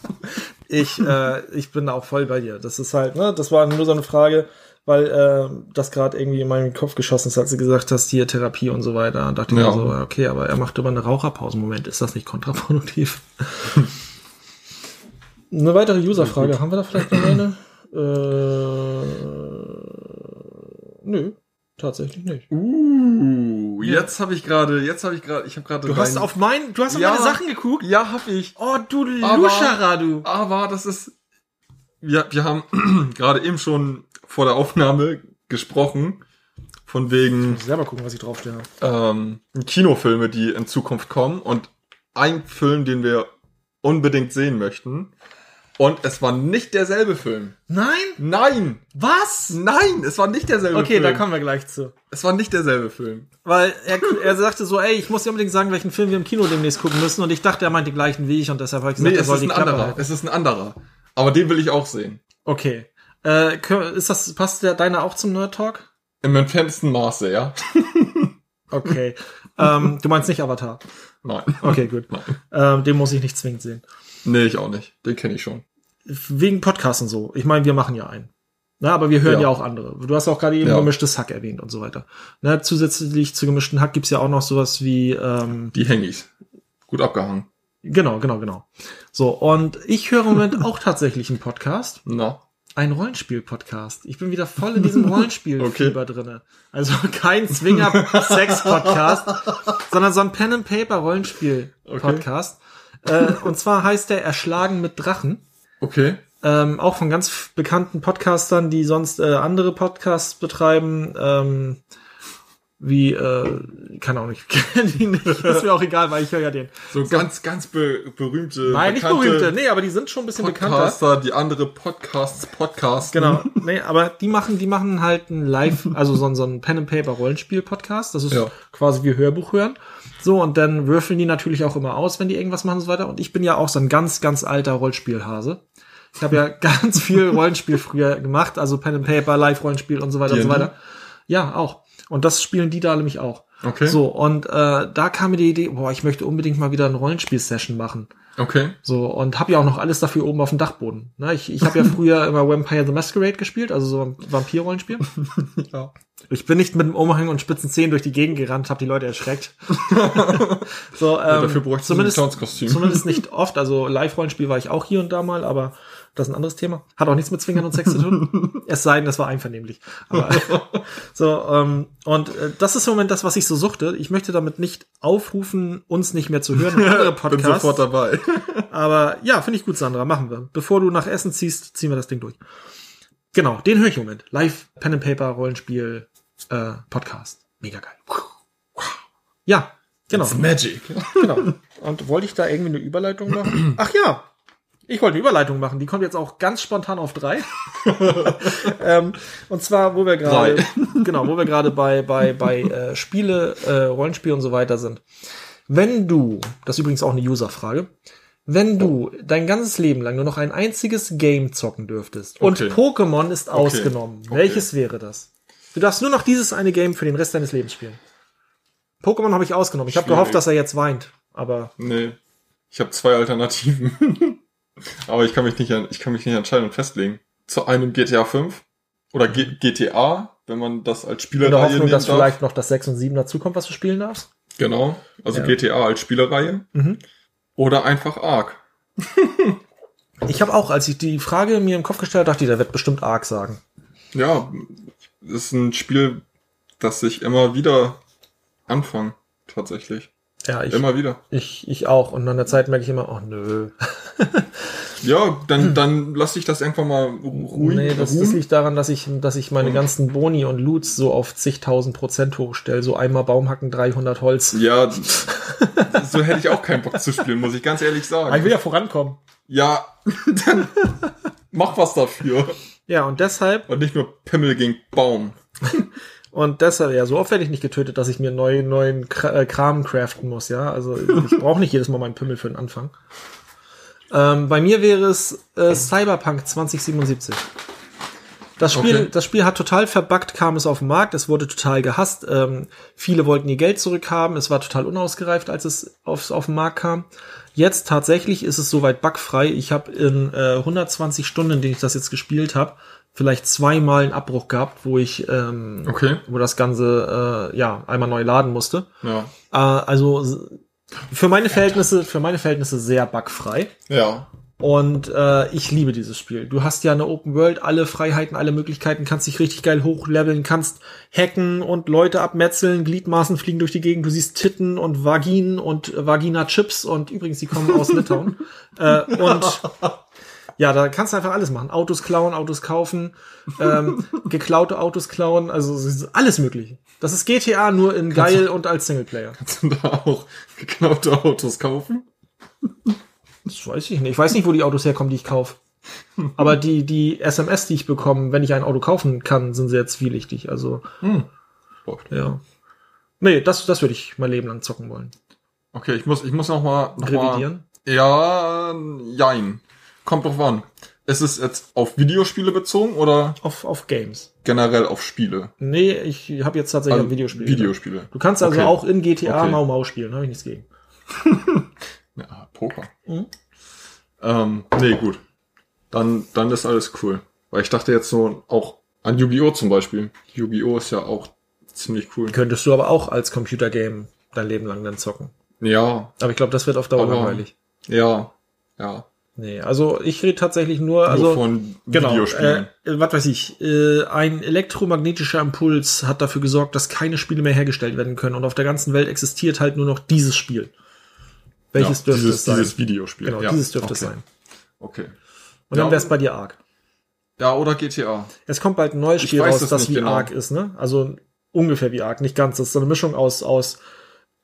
Ich, (laughs) äh, ich bin auch voll bei dir. Das ist halt, ne, das war nur so eine Frage, weil äh, das gerade irgendwie in meinen Kopf geschossen ist, als du gesagt hast, hier Therapie und so weiter. Und dachte ich Ja. mir so, okay, aber er macht immer eine Raucherpause. Moment, ist das nicht kontraproduktiv? (laughs) eine weitere Userfrage. Haben wir da vielleicht noch eine? (clears throat) Äh, nö, tatsächlich nicht. Uh, jetzt habe ich gerade, jetzt habe ich gerade, ich habe gerade Du hast auf mein, du hast auf Ja. meine Sachen geguckt? Ja, hab ich. Oh, du Luschara, du. Aber das ist, wir, wir haben (clears throat) gerade eben schon vor der Aufnahme gesprochen, von wegen Muss ich selber gucken, was ich draufstehe. ähm, Kinofilme, die in Zukunft kommen und ein Film, den wir unbedingt sehen möchten. Und es war nicht derselbe Film. Nein? Nein! Was? Nein! Es war nicht derselbe Okay, Film. da kommen wir gleich zu. Es war nicht derselbe Film. Weil er, er sagte so, ey, ich muss dir unbedingt sagen, welchen Film wir im Kino demnächst gucken müssen. Und ich dachte, er meint den gleichen wie ich. Und deshalb habe ich gesagt, Nee, er es soll ist die ein Klappe anderer. halten. Es ist ein anderer. Aber den will ich auch sehen. Okay. Äh, ist das, passt der deiner auch zum Nerd Talk? Im entferntesten Maße, ja? (laughs) Okay. ähm, du meinst nicht Avatar? Nein. Okay, gut. Nein. Ähm, den muss ich nicht zwingend sehen. Nee, ich auch nicht. Den kenne ich schon. Wegen Podcasts und so. Ich meine, wir machen ja einen. Na, aber wir hören ja. Ja. auch andere. Du hast auch gerade eben Ja. gemischtes Hack erwähnt und so weiter. Na, zusätzlich zu gemischten Hack gibt's ja auch noch sowas wie, ähm, Die Hengis. Gut abgehangen. genau, genau, genau. So, und ich höre im Moment auch tatsächlich einen Podcast. Na. Ein Rollenspiel-Podcast. Ich bin wieder voll in diesem (laughs) Rollenspiel-Fieber drinne. Also kein Zwinger-Sex-Podcast, (laughs) sondern so ein Pen-and-Paper-Rollenspiel-Podcast. Äh, und zwar heißt der Erschlagen mit Drachen. Okay. Ähm, auch von ganz bekannten Podcastern, die sonst äh, andere Podcasts betreiben. Ähm, wie, äh, ich kenne die nicht. (laughs) Ist mir auch egal, weil ich höre ja den. So, ganz, ganz be berühmte, Nein, nicht berühmte. Nee, aber die sind schon ein bisschen bekannter. Podcaster, die andere Podcasts podcasten. Genau. Nee, aber die machen, die machen halt ein Live, also so ein, so ein Pen and Paper Rollenspiel Podcast. Das ist Ja. quasi wie Hörbuch hören. So, und dann würfeln die natürlich auch immer aus, wenn die irgendwas machen und so weiter. Und ich bin ja auch so ein ganz, ganz alter Rollspielhase. Ich habe ja (laughs) ganz viel Rollenspiel früher gemacht, also Pen and Paper, Live-Rollenspiel und so weiter und so weiter. Ja, auch. Und das spielen die da nämlich auch. Okay. So, und äh, da kam mir die Idee, boah, ich möchte unbedingt mal wieder eine Rollenspiel-Session machen. Okay. So, und habe ja auch noch alles dafür oben auf dem Dachboden. Ne, ich ich habe ja früher (laughs) immer Vampire the Masquerade gespielt, also so ein Vampir-Rollenspiel. (laughs) Ja. Ich bin nicht mit dem Umhang und spitzen Zehen durch die Gegend gerannt, habe die Leute erschreckt. (laughs) so, ähm, dafür bräuchte zumindest, du ein Clownskostüm. zumindest nicht oft. Also Live-Rollenspiel war ich auch hier und da mal, aber das ist ein anderes Thema. Hat auch nichts mit Zwingern und Sex zu tun. (laughs) Es sei denn, das war einvernehmlich. Aber, (laughs) so, ähm, und äh, das ist im Moment das, was ich so suchte. Ich möchte damit nicht aufrufen, uns nicht mehr zu hören andere (laughs) Bin sofort dabei. Aber ja, finde ich gut, Sandra. Machen wir. Bevor du nach Essen ziehst, ziehen wir das Ding durch. Genau, den höre ich im Moment. Live Pen and Paper Rollenspiel äh, Podcast. Mega geil. Ja, genau. Magic. genau. Und wollte ich da irgendwie eine Überleitung machen? (clears throat) Ach ja. Ich wollte eine Überleitung machen. Die kommt jetzt auch ganz spontan auf drei. (laughs) ähm, und zwar, wo wir gerade, (laughs) genau, wo wir gerade bei bei bei äh, Spiele, äh, Rollenspiel und so weiter sind. Wenn du, das ist übrigens auch eine Userfrage, wenn du dein ganzes Leben lang nur noch ein einziges Game zocken dürftest und Okay. Pokémon ist ausgenommen, Okay. welches wäre das? Du darfst nur noch dieses eine Game für den Rest deines Lebens spielen. Pokémon habe ich ausgenommen. Ich habe gehofft, dass er jetzt weint, aber Nee. Ich habe zwei Alternativen. (laughs) Aber ich kann mich nicht, ich kann mich nicht entscheiden und festlegen. Zu einem GTA 5 oder G GTA, wenn man das als in der Hoffnung, dass darf. vielleicht noch das 6 und 7 dazukommt, was du spielen darfst. Genau. Also Ja. GTA als Spielereihe. Mhm. Oder einfach Ark. (laughs) Ich habe auch, als ich die Frage mir im Kopf gestellt habe, dachte ich, der wird bestimmt Ark sagen. Ja, ist ein Spiel, das ich immer wieder anfange. Tatsächlich. Ja, ich, Immer wieder. ich, ich auch. Und an der Zeit merke ich immer, oh nö. (laughs) (laughs) Ja, dann, dann lass ich das einfach mal ruhig Nee, das, das liegt daran, dass ich, dass ich meine ganzen Boni und Loots so auf zigtausend Prozent hochstelle. So einmal Baumhacken, 300 Holz. Ja, (laughs) so hätte ich auch keinen Bock zu spielen, muss ich ganz ehrlich Aber ich sagen. will ja vorankommen. Ja, (laughs) dann mach was dafür. Ja, und deshalb, Und nicht nur Pimmel gegen Baum. und deshalb, ja, so oft werde ich nicht getötet, dass ich mir neuen, neuen äh, Kram craften muss, ja. Also ich brauche nicht jedes Mal meinen Pimmel für den Anfang. Ähm, bei mir wäre es äh, Cyberpunk 2077. Das Spiel, Okay. das Spiel hat total verbuggt, kam es auf den Markt, es wurde total gehasst. Ähm, viele wollten ihr Geld zurückhaben, es war total unausgereift, als es auf, auf den Markt kam. Jetzt tatsächlich ist es soweit bugfrei. Ich habe in äh, 120 Stunden, in denen ich das jetzt gespielt habe, vielleicht zweimal einen Abbruch gehabt, wo ich, ähm, Okay. wo das Ganze äh, ja einmal neu laden musste. Ja. Äh, also für meine Verhältnisse, für meine Verhältnisse sehr bugfrei. Ja. Und äh, ich liebe dieses Spiel. Du hast ja eine Open World, alle Freiheiten, alle Möglichkeiten, kannst dich richtig geil hochleveln, kannst hacken und Leute abmetzeln, Gliedmaßen fliegen durch die Gegend, du siehst Titten und Vaginen und Vagina-Chips und übrigens, die kommen aus (laughs) Litauen. äh, und ja, da kannst du einfach alles machen. Autos klauen, Autos kaufen, ähm, (laughs) geklaute Autos klauen, also alles möglich. Das ist GTA nur in geil und als Singleplayer. Kannst du da auch geklaute Autos kaufen? Das weiß ich nicht. Ich weiß nicht, wo die Autos herkommen, die ich kaufe. Aber die, die SMS, die ich bekomme, wenn ich ein Auto kaufen kann, sind sehr zwielichtig. Also, Läuft. ja. Nee, das, das würde ich mein Leben lang zocken wollen. Okay, ich muss, ich muss noch mal, noch mal Revidieren. Ja, jein. Kommt drauf an. Ist es jetzt auf Videospiele bezogen oder Auf, auf Games. generell auf Spiele? Nee, ich habe jetzt tatsächlich Also ein Videospiel. Videospiele. Du kannst also Okay. auch in GTA Okay. Mau Mau spielen, habe ich nichts gegen. (laughs) Ja, Poker. Mhm. Ähm, nee, gut. Dann, dann ist alles cool. Weil ich dachte jetzt so auch an Yu-Gi-Oh! zum Beispiel. Yu-Gi-Oh! ist ja auch ziemlich cool. Könntest du aber auch als Computergame dein Leben lang dann zocken. Ja, Aber ich glaube, das wird auf Dauer Aber- langweilig. ja, ja. Nee, also ich rede tatsächlich nur, also Nur von Genau, Videospielen. äh, äh, was weiß ich, äh, ein elektromagnetischer Impuls hat dafür gesorgt, dass keine Spiele mehr hergestellt werden können und auf der ganzen Welt existiert halt nur noch dieses Spiel. Welches ja, dürfte dieses, es sein? Dieses Videospiel. genau, ja. dieses dürfte okay. es sein. Okay. Und dann Ja. wäre es bei dir arg. Ja, oder GTA. Es kommt bald ein neues Spiel raus, das nicht wie genau. arg ist, ne? Also ungefähr wie arg, nicht ganz. Das ist so eine Mischung aus, aus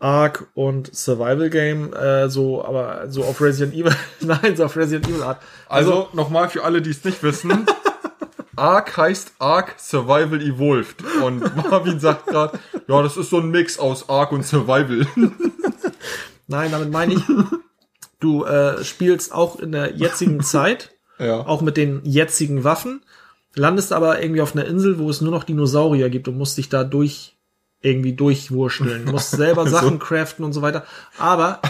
Ark und Survival Game, äh, so, aber so auf Resident Evil, (laughs) nein, so auf Resident Evil Art. Also, nochmal für alle, die es nicht wissen. (laughs) Ark heißt Ark Survival Evolved. Und (laughs) Marvin sagt gerade, ja, das ist so ein Mix aus Ark und Survival. Nein, damit meine ich, du äh, spielst auch in der jetzigen Zeit, ja. auch mit den jetzigen Waffen, landest aber irgendwie auf einer Insel, wo es nur noch Dinosaurier gibt und musst dich da durch irgendwie durchwurschteln, musst (laughs) selber Sachen craften und so weiter. Aber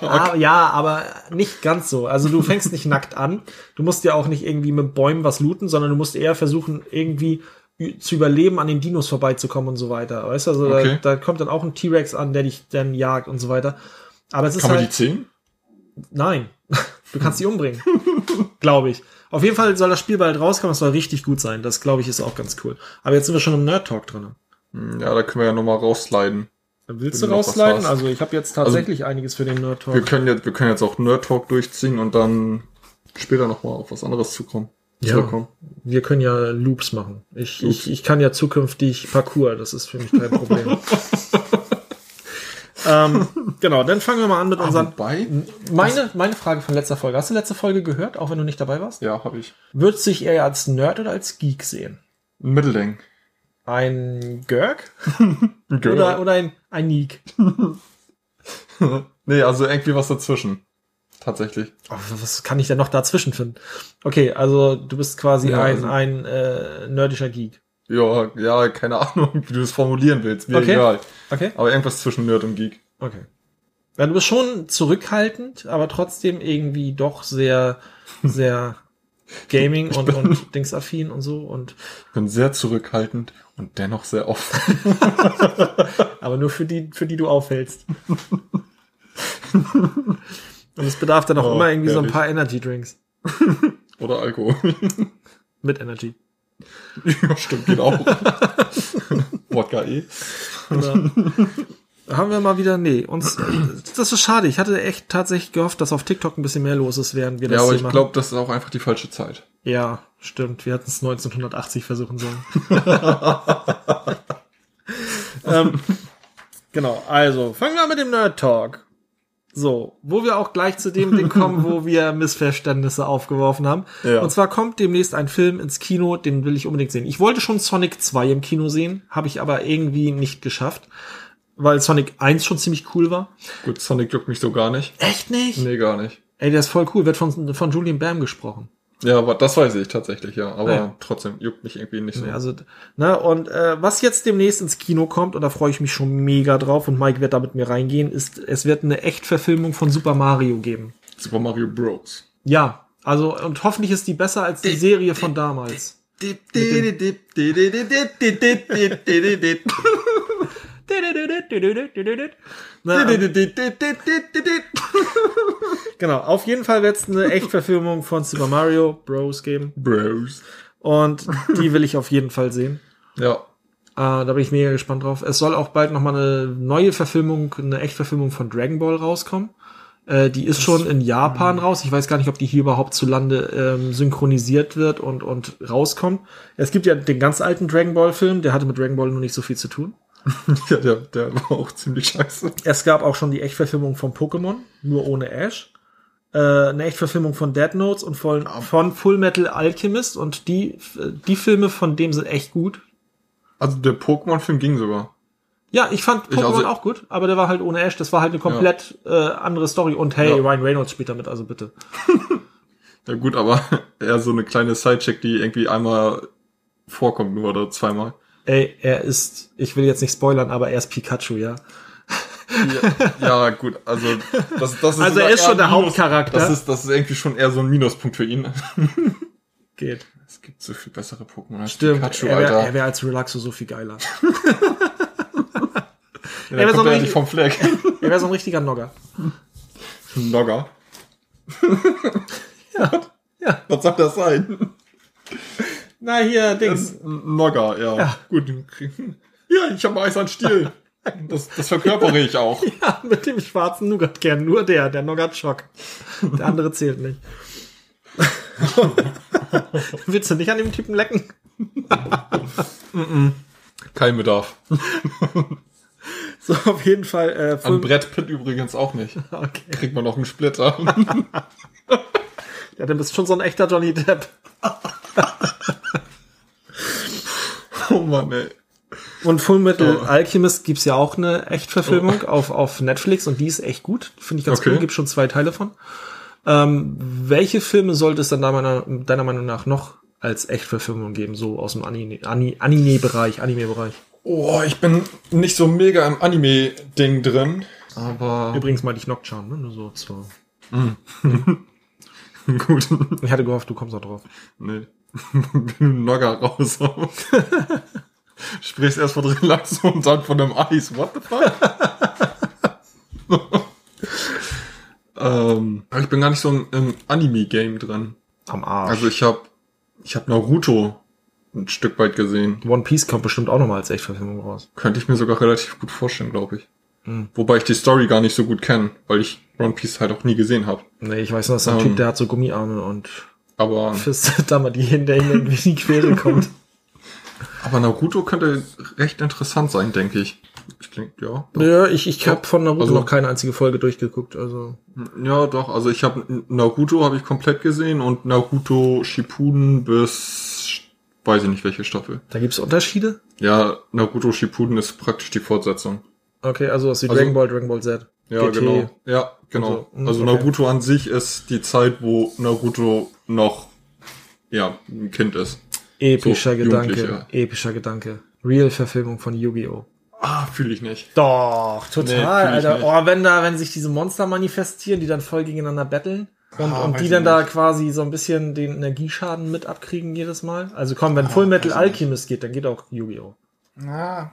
Ark. Ah, ja, aber nicht ganz so. Also du fängst nicht nackt an. Du musst ja auch nicht irgendwie mit Bäumen was looten, sondern du musst eher versuchen, irgendwie zu überleben, an den Dinos vorbeizukommen und so weiter. Weißt du, also Okay. da, da kommt dann auch ein T-Rex an, der dich dann jagt und so weiter. Aber es ist Kann man die halt, zähmen? nein, (laughs) du kannst die umbringen. (laughs) glaube ich. Auf jeden Fall soll das Spiel bald rauskommen, es soll richtig gut sein. Das, glaube ich, ist auch ganz cool. Aber jetzt sind wir schon im Nerd-Talk drin. Hm, Ja, da können wir ja nochmal raussliden. Willst du rausleiten? Also ich habe jetzt tatsächlich einiges für den Nerd-Talk. Wir können jetzt, wir können jetzt auch Nerd Talk durchziehen und dann später nochmal auf was anderes zukommen. Ja. Zurückkommen. Wir können ja Loops machen. Ich, Loops. ich, ich kann ja zukünftig Parcours, das ist für mich kein Problem. (laughs) ähm, genau, dann fangen wir mal an mit Ah, unseren. wobei? Meine, meine Frage von letzter Folge. Hast du letzte Folge gehört, auch wenn du nicht dabei warst? Ja, habe ich. Würdest du dich eher als Nerd oder als Geek sehen? Mittelding. Ein Görg? (laughs) Oder, oder ein, ein Neek? (laughs) nee, also irgendwie was dazwischen. Tatsächlich. Oh, was kann ich denn noch dazwischen finden? Okay, also du bist quasi Ja, ein, also- ein äh, nerdischer Geek. Ja, ja, keine Ahnung, wie du es formulieren willst. Mir Okay. egal. Okay? Aber irgendwas zwischen Nerd und Geek. Okay. Ja, du bist schon zurückhaltend, aber trotzdem irgendwie doch sehr, sehr (laughs) Gaming und, und Dingsaffin und so und Ich bin sehr zurückhaltend und dennoch sehr offen. (laughs) aber nur für die, für die du aufhältst. und es bedarf dann auch Oh, immer irgendwie so ein herrlich. paar Energy Drinks (laughs) Oder Alkohol. (laughs) mit Energy. ja, stimmt, geht auch. Wodka eh. Haben wir mal wieder, nee, uns, das ist schade. Ich hatte echt tatsächlich gehofft, dass auf TikTok ein bisschen mehr los ist, während wir das Ja, aber ich glaube, das ist auch einfach die falsche Zeit. Ja, stimmt. Wir hätten es 1980 versuchen sollen. (laughs) (laughs) ähm, genau, also fangen wir mit dem Nerd Talk. So, wo wir auch gleich zu dem Ding kommen, wo wir (laughs) Missverständnisse aufgeworfen haben. Ja. Und zwar kommt demnächst ein Film ins Kino, den will ich unbedingt sehen. Ich wollte schon Sonic 2 im Kino sehen, habe ich aber irgendwie nicht geschafft, weil Sonic 1 schon ziemlich cool war. Gut, Sonic juckt mich so gar nicht. Echt nicht? Nee, gar nicht. Ey, der ist voll cool, wird von, von Julian Bam gesprochen. Ja, aber das weiß ich tatsächlich, ja. Aber Ja. trotzdem juckt mich irgendwie nicht so. Also, ne, und äh, was jetzt demnächst ins Kino kommt, und da freue ich mich schon mega drauf, und Mike wird da mit mir reingehen, ist, es wird eine Echtverfilmung von Super Mario geben. Super Mario Bros. Ja, also, und hoffentlich ist die besser als die Serie von damals. Genau, auf jeden Fall wird es eine Echtverfilmung von Super Mario Bros. geben. Bros. Und die will ich auf jeden Fall sehen. Ja. Äh, da bin ich mega gespannt drauf. Es soll auch bald noch mal eine neue Verfilmung, eine Echtverfilmung von Dragon Ball rauskommen. Äh, die ist schon in Japan raus. Ich weiß gar nicht, ob die hier überhaupt zu Lande ähm, synchronisiert wird und, und rauskommt. Es gibt ja den ganz alten Dragon Ball Film, der hatte mit Dragon Ball nur nicht so viel zu tun. (laughs) ja der, der war auch ziemlich scheiße. Es gab auch schon die Echtverfilmung von Pokémon, nur ohne Ash. Äh, eine Echtverfilmung von Dead Notes und von, von Full Metal Alchemist und die, die Filme von dem sind echt gut. Also der Pokémon-Film ging sogar. Ja, ich fand Ich Pokémon also- auch gut, aber der war halt ohne Ash. Das war halt eine komplett äh, andere Story. Und hey, Ja. Ryan Reynolds spielt damit, also bitte. (laughs) Ja gut, aber (laughs) eher so eine kleine Sidecheck, die irgendwie einmal vorkommt nur oder zweimal. Ey, er ist, ich will jetzt nicht spoilern, aber er ist Pikachu, ja. Ja, gut, also das, das ist Also er ist schon der Minus- Hauptcharakter. Das ist, das ist irgendwie schon eher so ein Minuspunkt für ihn. (laughs) Geht. Es gibt so viel bessere Pokémon als Stimmt, Pikachu, er wäre Alter. wär als Relaxo so viel geiler. (laughs) Ja, er wär der so ja nicht vom Fleck. (laughs) Er wäre so ein richtiger Nogger. Nogger. Ja. Was soll das sein? Na, hier, Dings. ein Nogger, ja. Ja. Gut. Ja, ich habe Eis an Stiel. Das, das verkörpere ich auch. (laughs) Ja, mit dem schwarzen Nougat-Kern. Nur der, der Nougat-Schock. Der andere zählt nicht. (laughs) Willst du nicht an dem Typen lecken? Kein Bedarf. (laughs) So, auf jeden Fall. Äh, An Brett Pitt übrigens auch nicht. okay. Kriegt man noch einen Splitter. Ja, dann bist du schon so ein echter Johnny Depp. (laughs) oh Mann, ey. Und Full Metal Oh. Alchemist gibt's ja auch eine Echtverfilmung auf, auf Netflix und die ist echt gut. Finde ich ganz Okay. cool. Gibt schon zwei Teile von. Ähm, welche Filme sollte es dann deiner, deiner Meinung nach noch als Echtverfilmung geben, so aus dem Anime- Ani- Anime-Bereich, Anime-Bereich? Oh, ich bin nicht so mega im Anime-Ding drin. Aber Übrigens meinte ich Nocturne, ne? Nur so zur. (laughs) gut. Ich hatte gehofft, du kommst da drauf. Nee. (laughs) Bin Nogger raus. Sprichst erst von Relax und dann von dem Eis. What the fuck? (laughs) ähm, ich bin gar nicht so im, im Anime-Game drin. Am Arsch. Also ich habe ich hab Naruto ein Stück weit gesehen. One Piece kommt bestimmt auch nochmal als Echtverfilmung raus. Könnte ich mir sogar relativ gut vorstellen, glaube ich. Hm. Wobei ich die Story gar nicht so gut kenne, weil ich One Piece halt auch nie gesehen habe. Nee, ich weiß nur, das ist ein Ähm. Typ, der hat so Gummiarme und Aber, fistet (laughs) da mal die hin, der irgendwie in die Quere kommt. (laughs) aber Naruto könnte recht interessant sein, denke ich. Ich denke, ja. doch. Ja, ich, ich habe von Naruto Also- noch keine einzige Folge durchgeguckt, also. Ja, doch. Also ich habe Naruto habe ich komplett gesehen und Naruto Shippuden bis weiß ich nicht welche Staffel. Da gibt's Unterschiede? Ja, Naruto Shippuden ist praktisch die Fortsetzung. Okay, also was wie Also- Dragon Ball, Dragon Ball Z. Ja, GT. genau. Ja, genau. Also, mm, Also okay. Naruto an sich ist die Zeit, wo Naruto noch ja, ein Kind ist. Epischer So, Gedanke. Epischer Gedanke. Real-Verfilmung von Yu-Gi-Oh! Ah, fühle ich nicht. Doch, total, Nee, Alter. Oh, wenn da, wenn sich diese Monster manifestieren, die dann voll gegeneinander betteln. Und, Ah, und die dann da nicht. quasi so ein bisschen den Energieschaden mit abkriegen jedes Mal. Also komm, wenn Full Metal Ah, weiß ich Alchemist geht, dann geht auch Yu-Gi-Oh! Ah,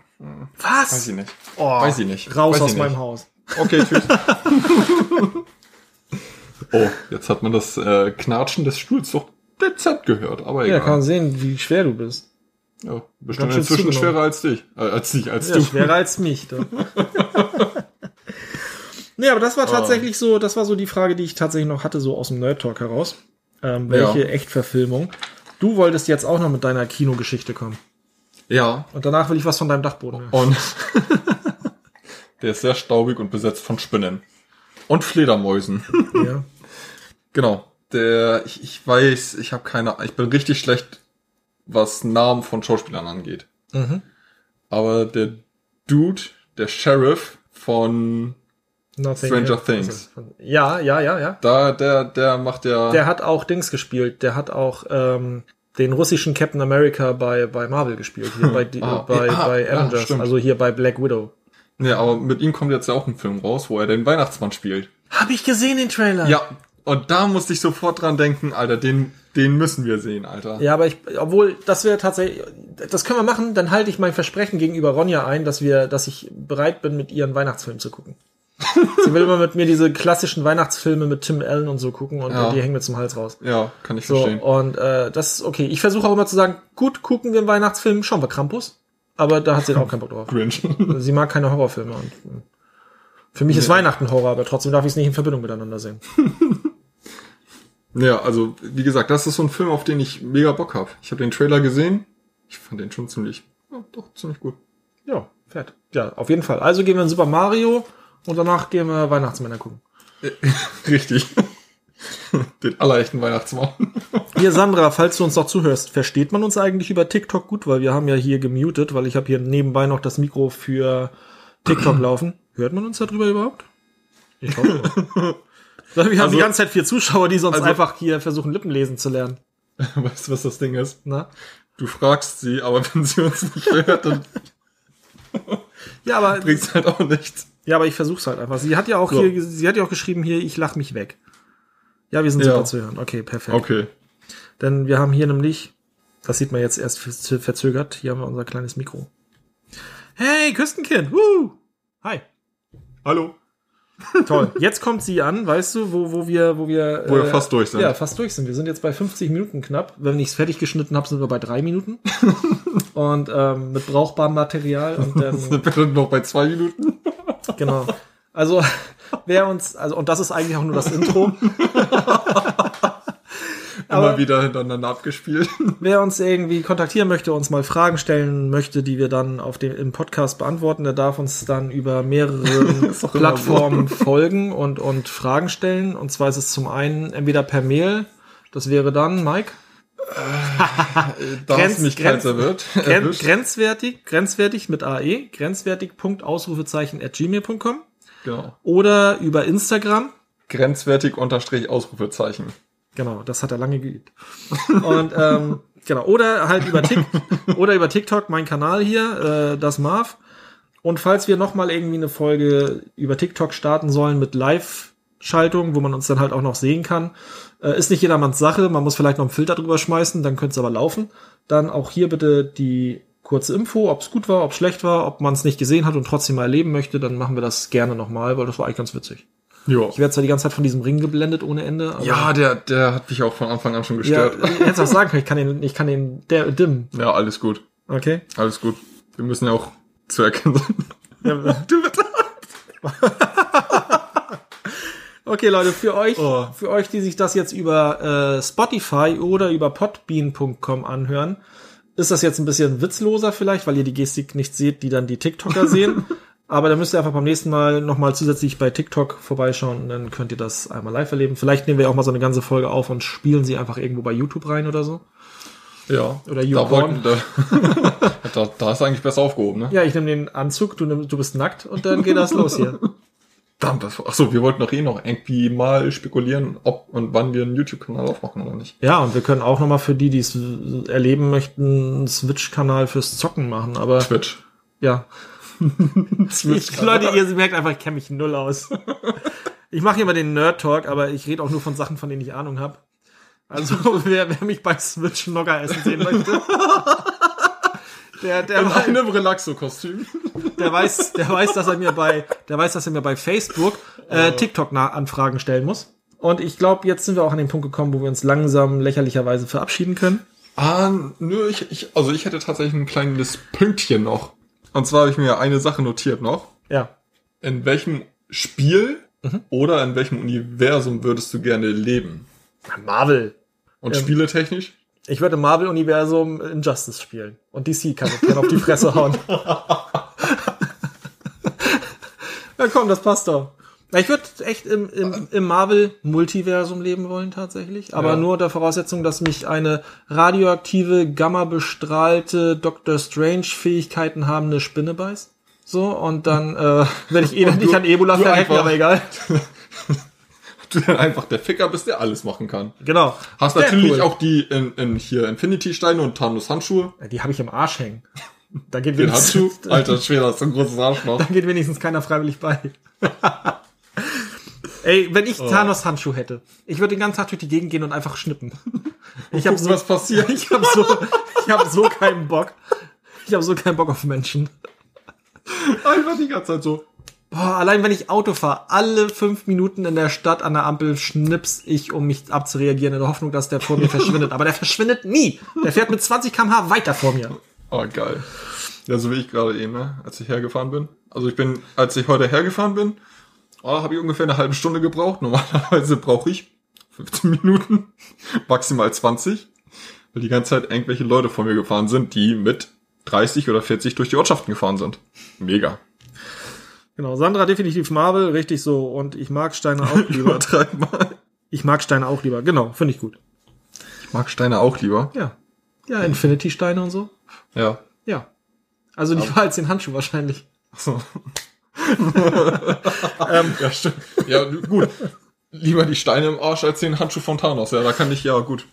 Was? weiß ich nicht. Oh, Weiß ich nicht. Raus Weiß aus meinem nicht. Haus. Okay, tschüss. (laughs) oh, jetzt hat man das äh, Knatschen des Stuhls doch dezent gehört, aber Ja, egal. kann man sehen, wie schwer du bist. Ja, bestimmt inzwischen zugenommen. schwerer als dich. Äh, als dich, als Ja, du. schwerer als mich. Du. (laughs) nee, aber das war tatsächlich so, das war so die Frage, die ich tatsächlich noch hatte, so aus dem Nerd Talk heraus. Ähm, welche Ja. Echtverfilmung? Du wolltest jetzt auch noch mit deiner Kinogeschichte kommen. Ja. Und danach will ich was von deinem Dachboden hören. Und (laughs) der ist sehr staubig und besetzt von Spinnen. Und Fledermäusen. Ja. (laughs) Genau. Der, ich, ich weiß, ich habe keine, ich bin richtig schlecht, was Namen von Schauspielern angeht. Mhm. Aber der Dude, der Sheriff von Nothing Stranger Else. Things. Ja, ja, ja, ja. da, der, der macht ja, Der hat auch Dings gespielt. Der hat auch ähm, den russischen Captain America bei, bei Marvel gespielt. Hier bei, (laughs) Ah, bei, ja, bei ja, Avengers. stimmt. also hier bei Black Widow. ja, aber mit ihm kommt jetzt ja auch ein Film raus, wo er den Weihnachtsmann spielt. Hab ich gesehen, den Trailer. Ja, und da musste ich sofort dran denken, Alter, den, den müssen wir sehen, Alter. Ja, aber ich, obwohl, das wäre tatsächlich, das können wir machen, dann halte ich mein Versprechen gegenüber Ronja ein, dass wir, dass ich bereit bin, mit ihr einen Weihnachtsfilm zu gucken. Sie will immer mit mir diese klassischen Weihnachtsfilme mit Tim Allen und so gucken und Ja. die hängen mir zum Hals raus. Ja, kann ich So, verstehen. und äh, das ist okay. Ich versuche auch immer zu sagen, gut, gucken wir einen Weihnachtsfilm, schauen wir Krampus. Aber da hat sie auch keinen Bock drauf. Grinch. Sie mag keine Horrorfilme. Und äh, für mich ist Weihnachten Horror, aber trotzdem darf ich es nicht in Verbindung miteinander sehen. (laughs) ja, also, wie gesagt, das ist so ein Film, auf den ich mega Bock hab. Ich habe den Trailer gesehen. Ich fand den schon ziemlich, ja, doch, ziemlich gut. Ja, fett. Ja, auf jeden Fall. Also gehen wir in Super Mario und danach gehen wir Weihnachtsmänner gucken. (laughs) Richtig. (laughs) den allerechten Weihnachtsmann. (laughs) Hier, Sandra, falls du uns noch zuhörst, versteht man uns eigentlich über TikTok gut? Weil wir haben ja hier gemutet, weil ich habe hier nebenbei noch das Mikro für TikTok (clears throat) laufen. Hört man uns darüber überhaupt? Ich hoffe. Wir haben Also- die ganze Zeit vier Zuschauer, die sonst also- einfach hier versuchen, Lippen lesen zu lernen. (laughs) weißt du, was das Ding ist? Na? Du fragst sie, aber (laughs) wenn sie uns nicht hört, dann (laughs) Ja, aber, bringt's halt auch nichts. ja, aber ich versuch's halt einfach. Sie hat ja auch So. hier, sie hat ja auch geschrieben hier, ich lach mich weg. Ja, wir sind Ja. super zu hören. Okay, perfekt. Okay. Denn wir haben hier nämlich, das sieht man jetzt erst ver- verzögert, hier haben wir unser kleines Mikro. Hey, Küstenkind! Woo! Hi. Hallo. Toll. Jetzt kommt sie an, weißt du, wo, wo wir, wo wir, äh, Wo wir fast durch sind. Ja, fast durch sind. Wir sind jetzt bei 50 Minuten knapp. Wenn ich es fertig geschnitten habe, sind wir bei drei Minuten. (laughs) und ähm, mit brauchbarem Material. Und dann, (laughs) Sind wir noch bei zwei Minuten? (laughs) genau. Also, wer uns, also, und das ist eigentlich auch nur das Intro. Aber- Immer wieder hintereinander abgespielt. (laughs) Wer uns irgendwie kontaktieren möchte, uns mal Fragen stellen möchte, die wir dann auf dem im Podcast beantworten, der darf uns dann über mehrere (laughs) Plattformen (laughs) folgen und und Fragen stellen. Und zwar ist es zum einen entweder per Mail, das wäre dann Mike Da Grenz- mich Grenz- erwirrt. Gren grenzwertig, grenzwertig mit AE, grenzwertig. Ausrufezeichen at gmail.com Genau. oder über Instagram. Grenzwertig unterstrich Ausrufezeichen. Genau, das hat er lange geübt. Und ähm, (laughs) genau, oder halt über Tik oder über TikTok, mein Kanal hier, äh, das Marv. Und falls wir noch mal irgendwie eine Folge über TikTok starten sollen mit Live-Schaltung, wo man uns dann halt auch noch sehen kann, äh, ist nicht jedermanns Sache. Man muss vielleicht noch einen Filter drüber schmeißen, dann könnte es aber laufen. Dann auch hier bitte die kurze Info, ob es gut war, ob schlecht war, ob man es nicht gesehen hat und trotzdem mal erleben möchte, dann machen wir das gerne nochmal, weil das war eigentlich ganz witzig. Ja. Ich werde zwar die ganze Zeit von diesem Ring geblendet ohne Ende, aber Ja, der, der hat mich auch von Anfang an schon ja, gestört. ich hätte auch sagen können, ich kann den, ich kann den der, dimmen. Ja, alles gut. Okay. Alles gut. Wir müssen ja auch zu erkennen sein. Ja, (laughs) Du bitte. (laughs) Okay, Leute, für euch, Oh. für euch, die sich das jetzt über äh, Spotify oder über podbean.com anhören, ist das jetzt ein bisschen witzloser vielleicht, weil ihr die Gestik nicht seht, die dann die TikToker sehen. (laughs) Aber da müsst ihr einfach beim nächsten Mal nochmal zusätzlich bei TikTok vorbeischauen und dann könnt ihr das einmal live erleben. Vielleicht nehmen wir auch mal so eine ganze Folge auf und spielen sie einfach irgendwo bei YouTube rein oder so. Ja. Oder da, YouPorn. wollten, da, (laughs) da, da ist eigentlich besser aufgehoben, ne? Ja, ich nehme den Anzug, du, nimm, du bist nackt und dann geht das (laughs) los hier. Achso, wir wollten doch eh noch irgendwie mal spekulieren, ob und wann wir einen YouTube-Kanal aufmachen oder nicht. Ja, und wir können auch nochmal für die, die es erleben möchten, einen Switch-Kanal fürs Zocken machen. Aber Twitch. ja, ich, Leute, ihr merkt einfach, ich kenne mich null aus. Ich mache hier mal den Nerd-Talk, aber ich rede auch nur von Sachen, von denen ich Ahnung habe. Also, (laughs) wer, wer mich bei Switch Nogger essen sehen möchte, der, der, In wei- einem Relaxo-Kostüm. der weiß, der weiß, dass er mir bei, der weiß, dass er mir bei Facebook äh, TikTok-Anfragen stellen muss. Und ich glaube, jetzt sind wir auch an den Punkt gekommen, wo wir uns langsam lächerlicherweise verabschieden können. Ah, nö, ich, ich, also ich hätte tatsächlich ein kleines Pünktchen noch. Und zwar habe ich mir eine Sache notiert noch. Ja. In welchem Spiel Mhm. oder in welchem Universum würdest du gerne leben? Marvel. Und Ähm. spieletechnisch? Ich würde Marvel-Universum Injustice spielen. Und DC kann ich auf die Fresse hauen. (laughs) (laughs) ja, komm, das passt doch. Na, Ich würde echt im, im, im Marvel-Multiversum leben wollen, tatsächlich. Aber Ja. nur unter Voraussetzung, dass mich eine radioaktive, gamma-bestrahlte, Doctor Strange-Fähigkeiten habende Spinne beißt. So, und dann äh, werde ich eh (laughs) Und nicht du- an Ebola verrecken, aber egal. (laughs) Du dann einfach der Ficker bist, der alles machen kann. Genau. Hast Deadpool. natürlich auch die in, in hier Infinity-Steine und Thanos Handschuhe. Die habe ich im Arsch hängen. Da geht Den Handschuh. (laughs) Alter Schwede, das ist ein großes Arschloch. da geht wenigstens keiner freiwillig bei. Ey, wenn ich Thanos Handschuh hätte, ich würde den ganzen Tag durch die Gegend gehen und einfach schnippen. Ich habe so, was passiert. (laughs) ich habe so, ich habe so keinen Bock. Ich habe so keinen Bock auf Menschen. Einfach die ganze Zeit so. Boah, allein wenn ich Auto fahre, alle fünf Minuten in der Stadt an der Ampel schnips ich, um mich abzureagieren, in der Hoffnung, dass der vor mir verschwindet. Aber der verschwindet nie. Der fährt mit 20 km/h weiter vor mir. Oh, geil. Ja, so wie ich gerade eben, ne? als ich hergefahren bin. Also ich bin, als ich heute hergefahren bin, oh, habe ich ungefähr eine halbe Stunde gebraucht. Normalerweise brauche ich 15 Minuten, (laughs) maximal 20, weil die ganze Zeit irgendwelche Leute vor mir gefahren sind, die mit 30 oder 40 durch die Ortschaften gefahren sind. Mega. Genau, Sandra definitiv Marvel, richtig so. Und ich mag Steine auch (laughs) lieber. Mal. Ich mag Steine auch lieber. Genau, finde ich gut. Ich mag Steine auch lieber. Ja. Ja, Infinity-Steine und so. Ja. Ja. Also lieber als den Handschuh wahrscheinlich. So. (laughs) ja, stimmt. Ja, gut. Lieber die Steine im Arsch als den Handschuh von Thanos. Ja, da kann ich, ja, gut.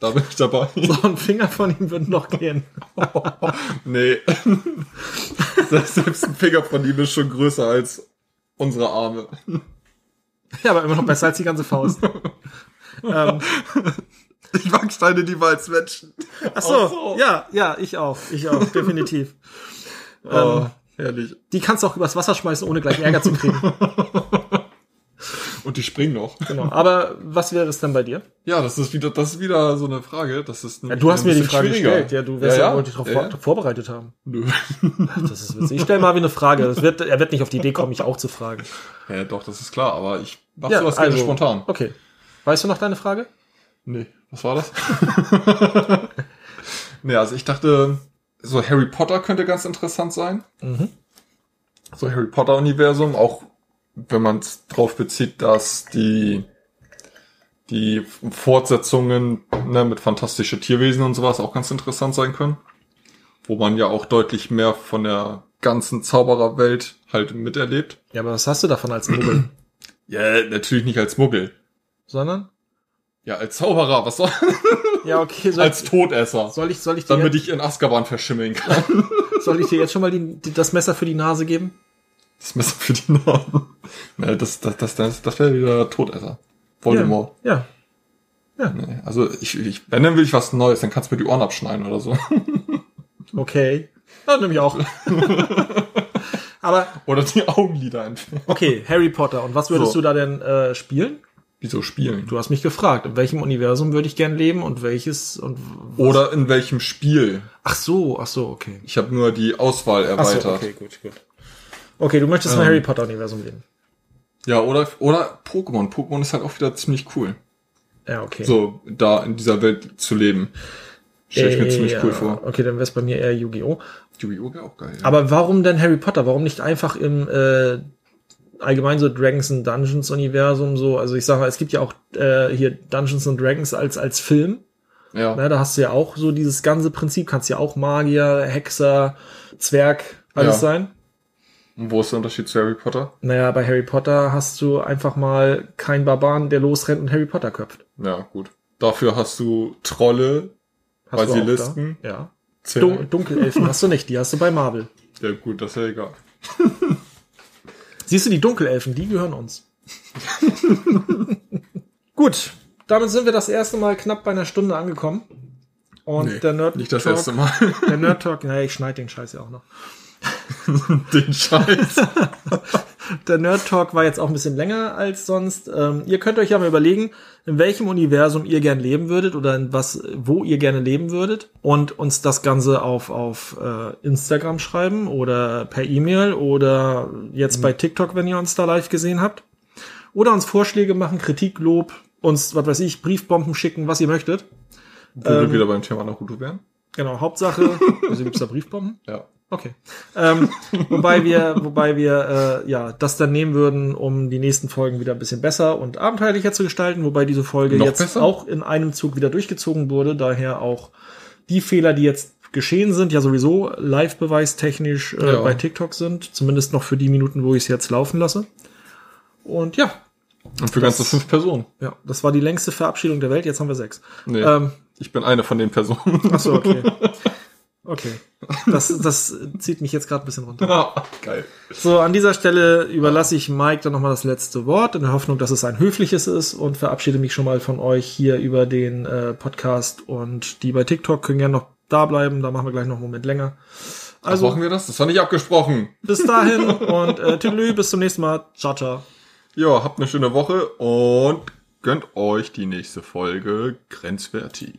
Da bin ich dabei. (laughs) So ein Finger von ihm würde noch gehen. (laughs) Nee. Selbst ein Finger von ihm ist schon größer als unsere Arme. Ja, aber immer noch besser als die ganze Faust. ähm, Ich mag Steine lieber als Menschen. ach so, so. ja, ja, ich auch, ich auch, definitiv. Oh, herrlich. Die kannst du auch übers Wasser schmeißen, ohne gleich Ärger zu kriegen. (laughs) Und die springen noch. Genau. Aber was wäre es denn bei dir? Ja, das ist wieder, das ist wieder so eine Frage. Das ist Ja, du hast mir die Frage gestellt. Ja, du wirst ja, ja, wohl dich darauf ja, vor ja. vorbereitet haben. Nö. Das ist witzig. Ich stelle mal wie eine Frage. Das wird, er wird nicht auf die Idee kommen, mich auch zu fragen. Ja, doch, das ist klar. Aber ich mach Ja, sowas gerne also- spontan. Okay. Weißt du noch deine Frage? Nee, was war das? (laughs) nee, also ich dachte, so Harry Potter könnte ganz interessant sein. Mhm. So Harry Potter Universum, auch wenn man es drauf bezieht, dass die die Fortsetzungen ne, mit fantastische Tierwesen und sowas auch ganz interessant sein können. Wo man ja auch deutlich mehr von der ganzen Zaubererwelt halt miterlebt. Ja, aber was hast du davon als Muggel? (clears throat) Ja, natürlich nicht als Muggel. Sondern? Ja, als Zauberer, was soll? (laughs) Ja, okay. Soll, als Todesser. soll ich, soll ich dir, damit ich in Azkaban verschimmeln kann. (laughs) soll ich dir jetzt schon mal die, das Messer für die Nase geben? Das Messer für die. Nee, das, das, das, das, das wäre wieder Todesser. Voldemort. Ja. Nee, also ich, ich, wenn dann will ich was Neues, dann kannst du mir die Ohren abschneiden oder so. (laughs) Okay. Ja, nehme ich auch. (laughs) aber, Oder die Augenlider entfernen. okay, Harry Potter. Und was würdest So. du da denn äh, spielen? Wieso spielen? Du hast mich gefragt, in welchem Universum würde ich gern leben und welches und w- Oder in welchem Spiel? ach so, ach so, okay. Ich habe nur die Auswahl Ach erweitert. so, okay, gut, gut. Okay, du möchtest im Ähm. Harry Potter Universum leben. Ja, oder, oder Pokémon. Pokémon ist halt auch wieder ziemlich cool. Ja, okay. So, da in dieser Welt zu leben. Stelle ich mir ziemlich ja, cool vor. Okay, dann wäre es bei mir eher Yu-Gi-Oh! Yu-Gi-Oh! wäre auch geil. Ja. Aber warum denn Harry Potter? Warum nicht einfach im äh, allgemein so Dragons and Dungeons Universum so? Also ich sage mal, es gibt ja auch äh, hier Dungeons and Dragons als als Film. ja. Ne, da hast du ja auch so dieses ganze Prinzip. Kannst ja auch Magier, Hexer, Zwerg alles Ja. sein. Und wo ist der Unterschied zu Harry Potter? Naja, bei Harry Potter hast du einfach mal keinen Barbaren, der losrennt und Harry Potter köpft. Ja, gut. Dafür hast du Trolle, Hast du auch Basilisken, da? Ja. Dun Dunkelelfen hast du nicht, die hast du bei Marvel. Ja, gut, das ist ja egal. (laughs) Siehst du, die Dunkelelfen, die gehören uns. (laughs) Gut, damit sind wir das erste Mal knapp bei einer Stunde angekommen. Und Nee, der Nerd Nicht das Talk, erste Mal. (laughs) Der Nerd Talk, naja, ich schneide den Scheiß ja auch noch. (laughs) Den Scheiß. Der Nerd Talk war jetzt auch ein bisschen länger als sonst. Ähm, ihr könnt euch ja mal überlegen, in welchem Universum ihr gern leben würdet oder in was, wo ihr gerne leben würdet und uns das Ganze auf, auf äh, Instagram schreiben oder per E-Mail oder jetzt bei TikTok, wenn ihr uns da live gesehen habt. Oder uns Vorschläge machen, Kritik, Lob, uns, was weiß ich, Briefbomben schicken, was ihr möchtet. Wo wir wieder beim Thema Naruto wären. Genau, Hauptsache, also gibt's da Briefbomben? Ja. Okay. Ähm, wobei wir, wobei wir äh, ja das dann nehmen würden, um die nächsten Folgen wieder ein bisschen besser und abenteuerlicher zu gestalten, wobei diese Folge Noch jetzt besser? auch in einem Zug wieder durchgezogen wurde, daher auch die Fehler, die jetzt geschehen sind, ja sowieso live-beweistechnisch äh, Ja. bei TikTok sind, zumindest noch für die Minuten, wo ich es jetzt laufen lasse. Und ja, Und für ganze fünf Personen. ja, das war die längste Verabschiedung der Welt, jetzt haben wir sechs. Nee. Ähm, ich bin eine von den Personen. ach so, okay. (laughs) Okay. (laughs) Das, das zieht mich jetzt gerade ein bisschen runter. Geil. So, an dieser Stelle überlasse ich Mike dann nochmal das letzte Wort, in der Hoffnung, dass es ein höfliches ist und verabschiede mich schon mal von euch hier über den äh, Podcast und die bei TikTok können gerne noch da bleiben, da machen wir gleich noch einen Moment länger. Also Also, machen wir das? Das war nicht abgesprochen. bis dahin (laughs) und äh, tüdelü, bis zum nächsten Mal. Ciao, ciao. Ja, habt eine schöne Woche und gönnt euch die nächste Folge Grenzwertig.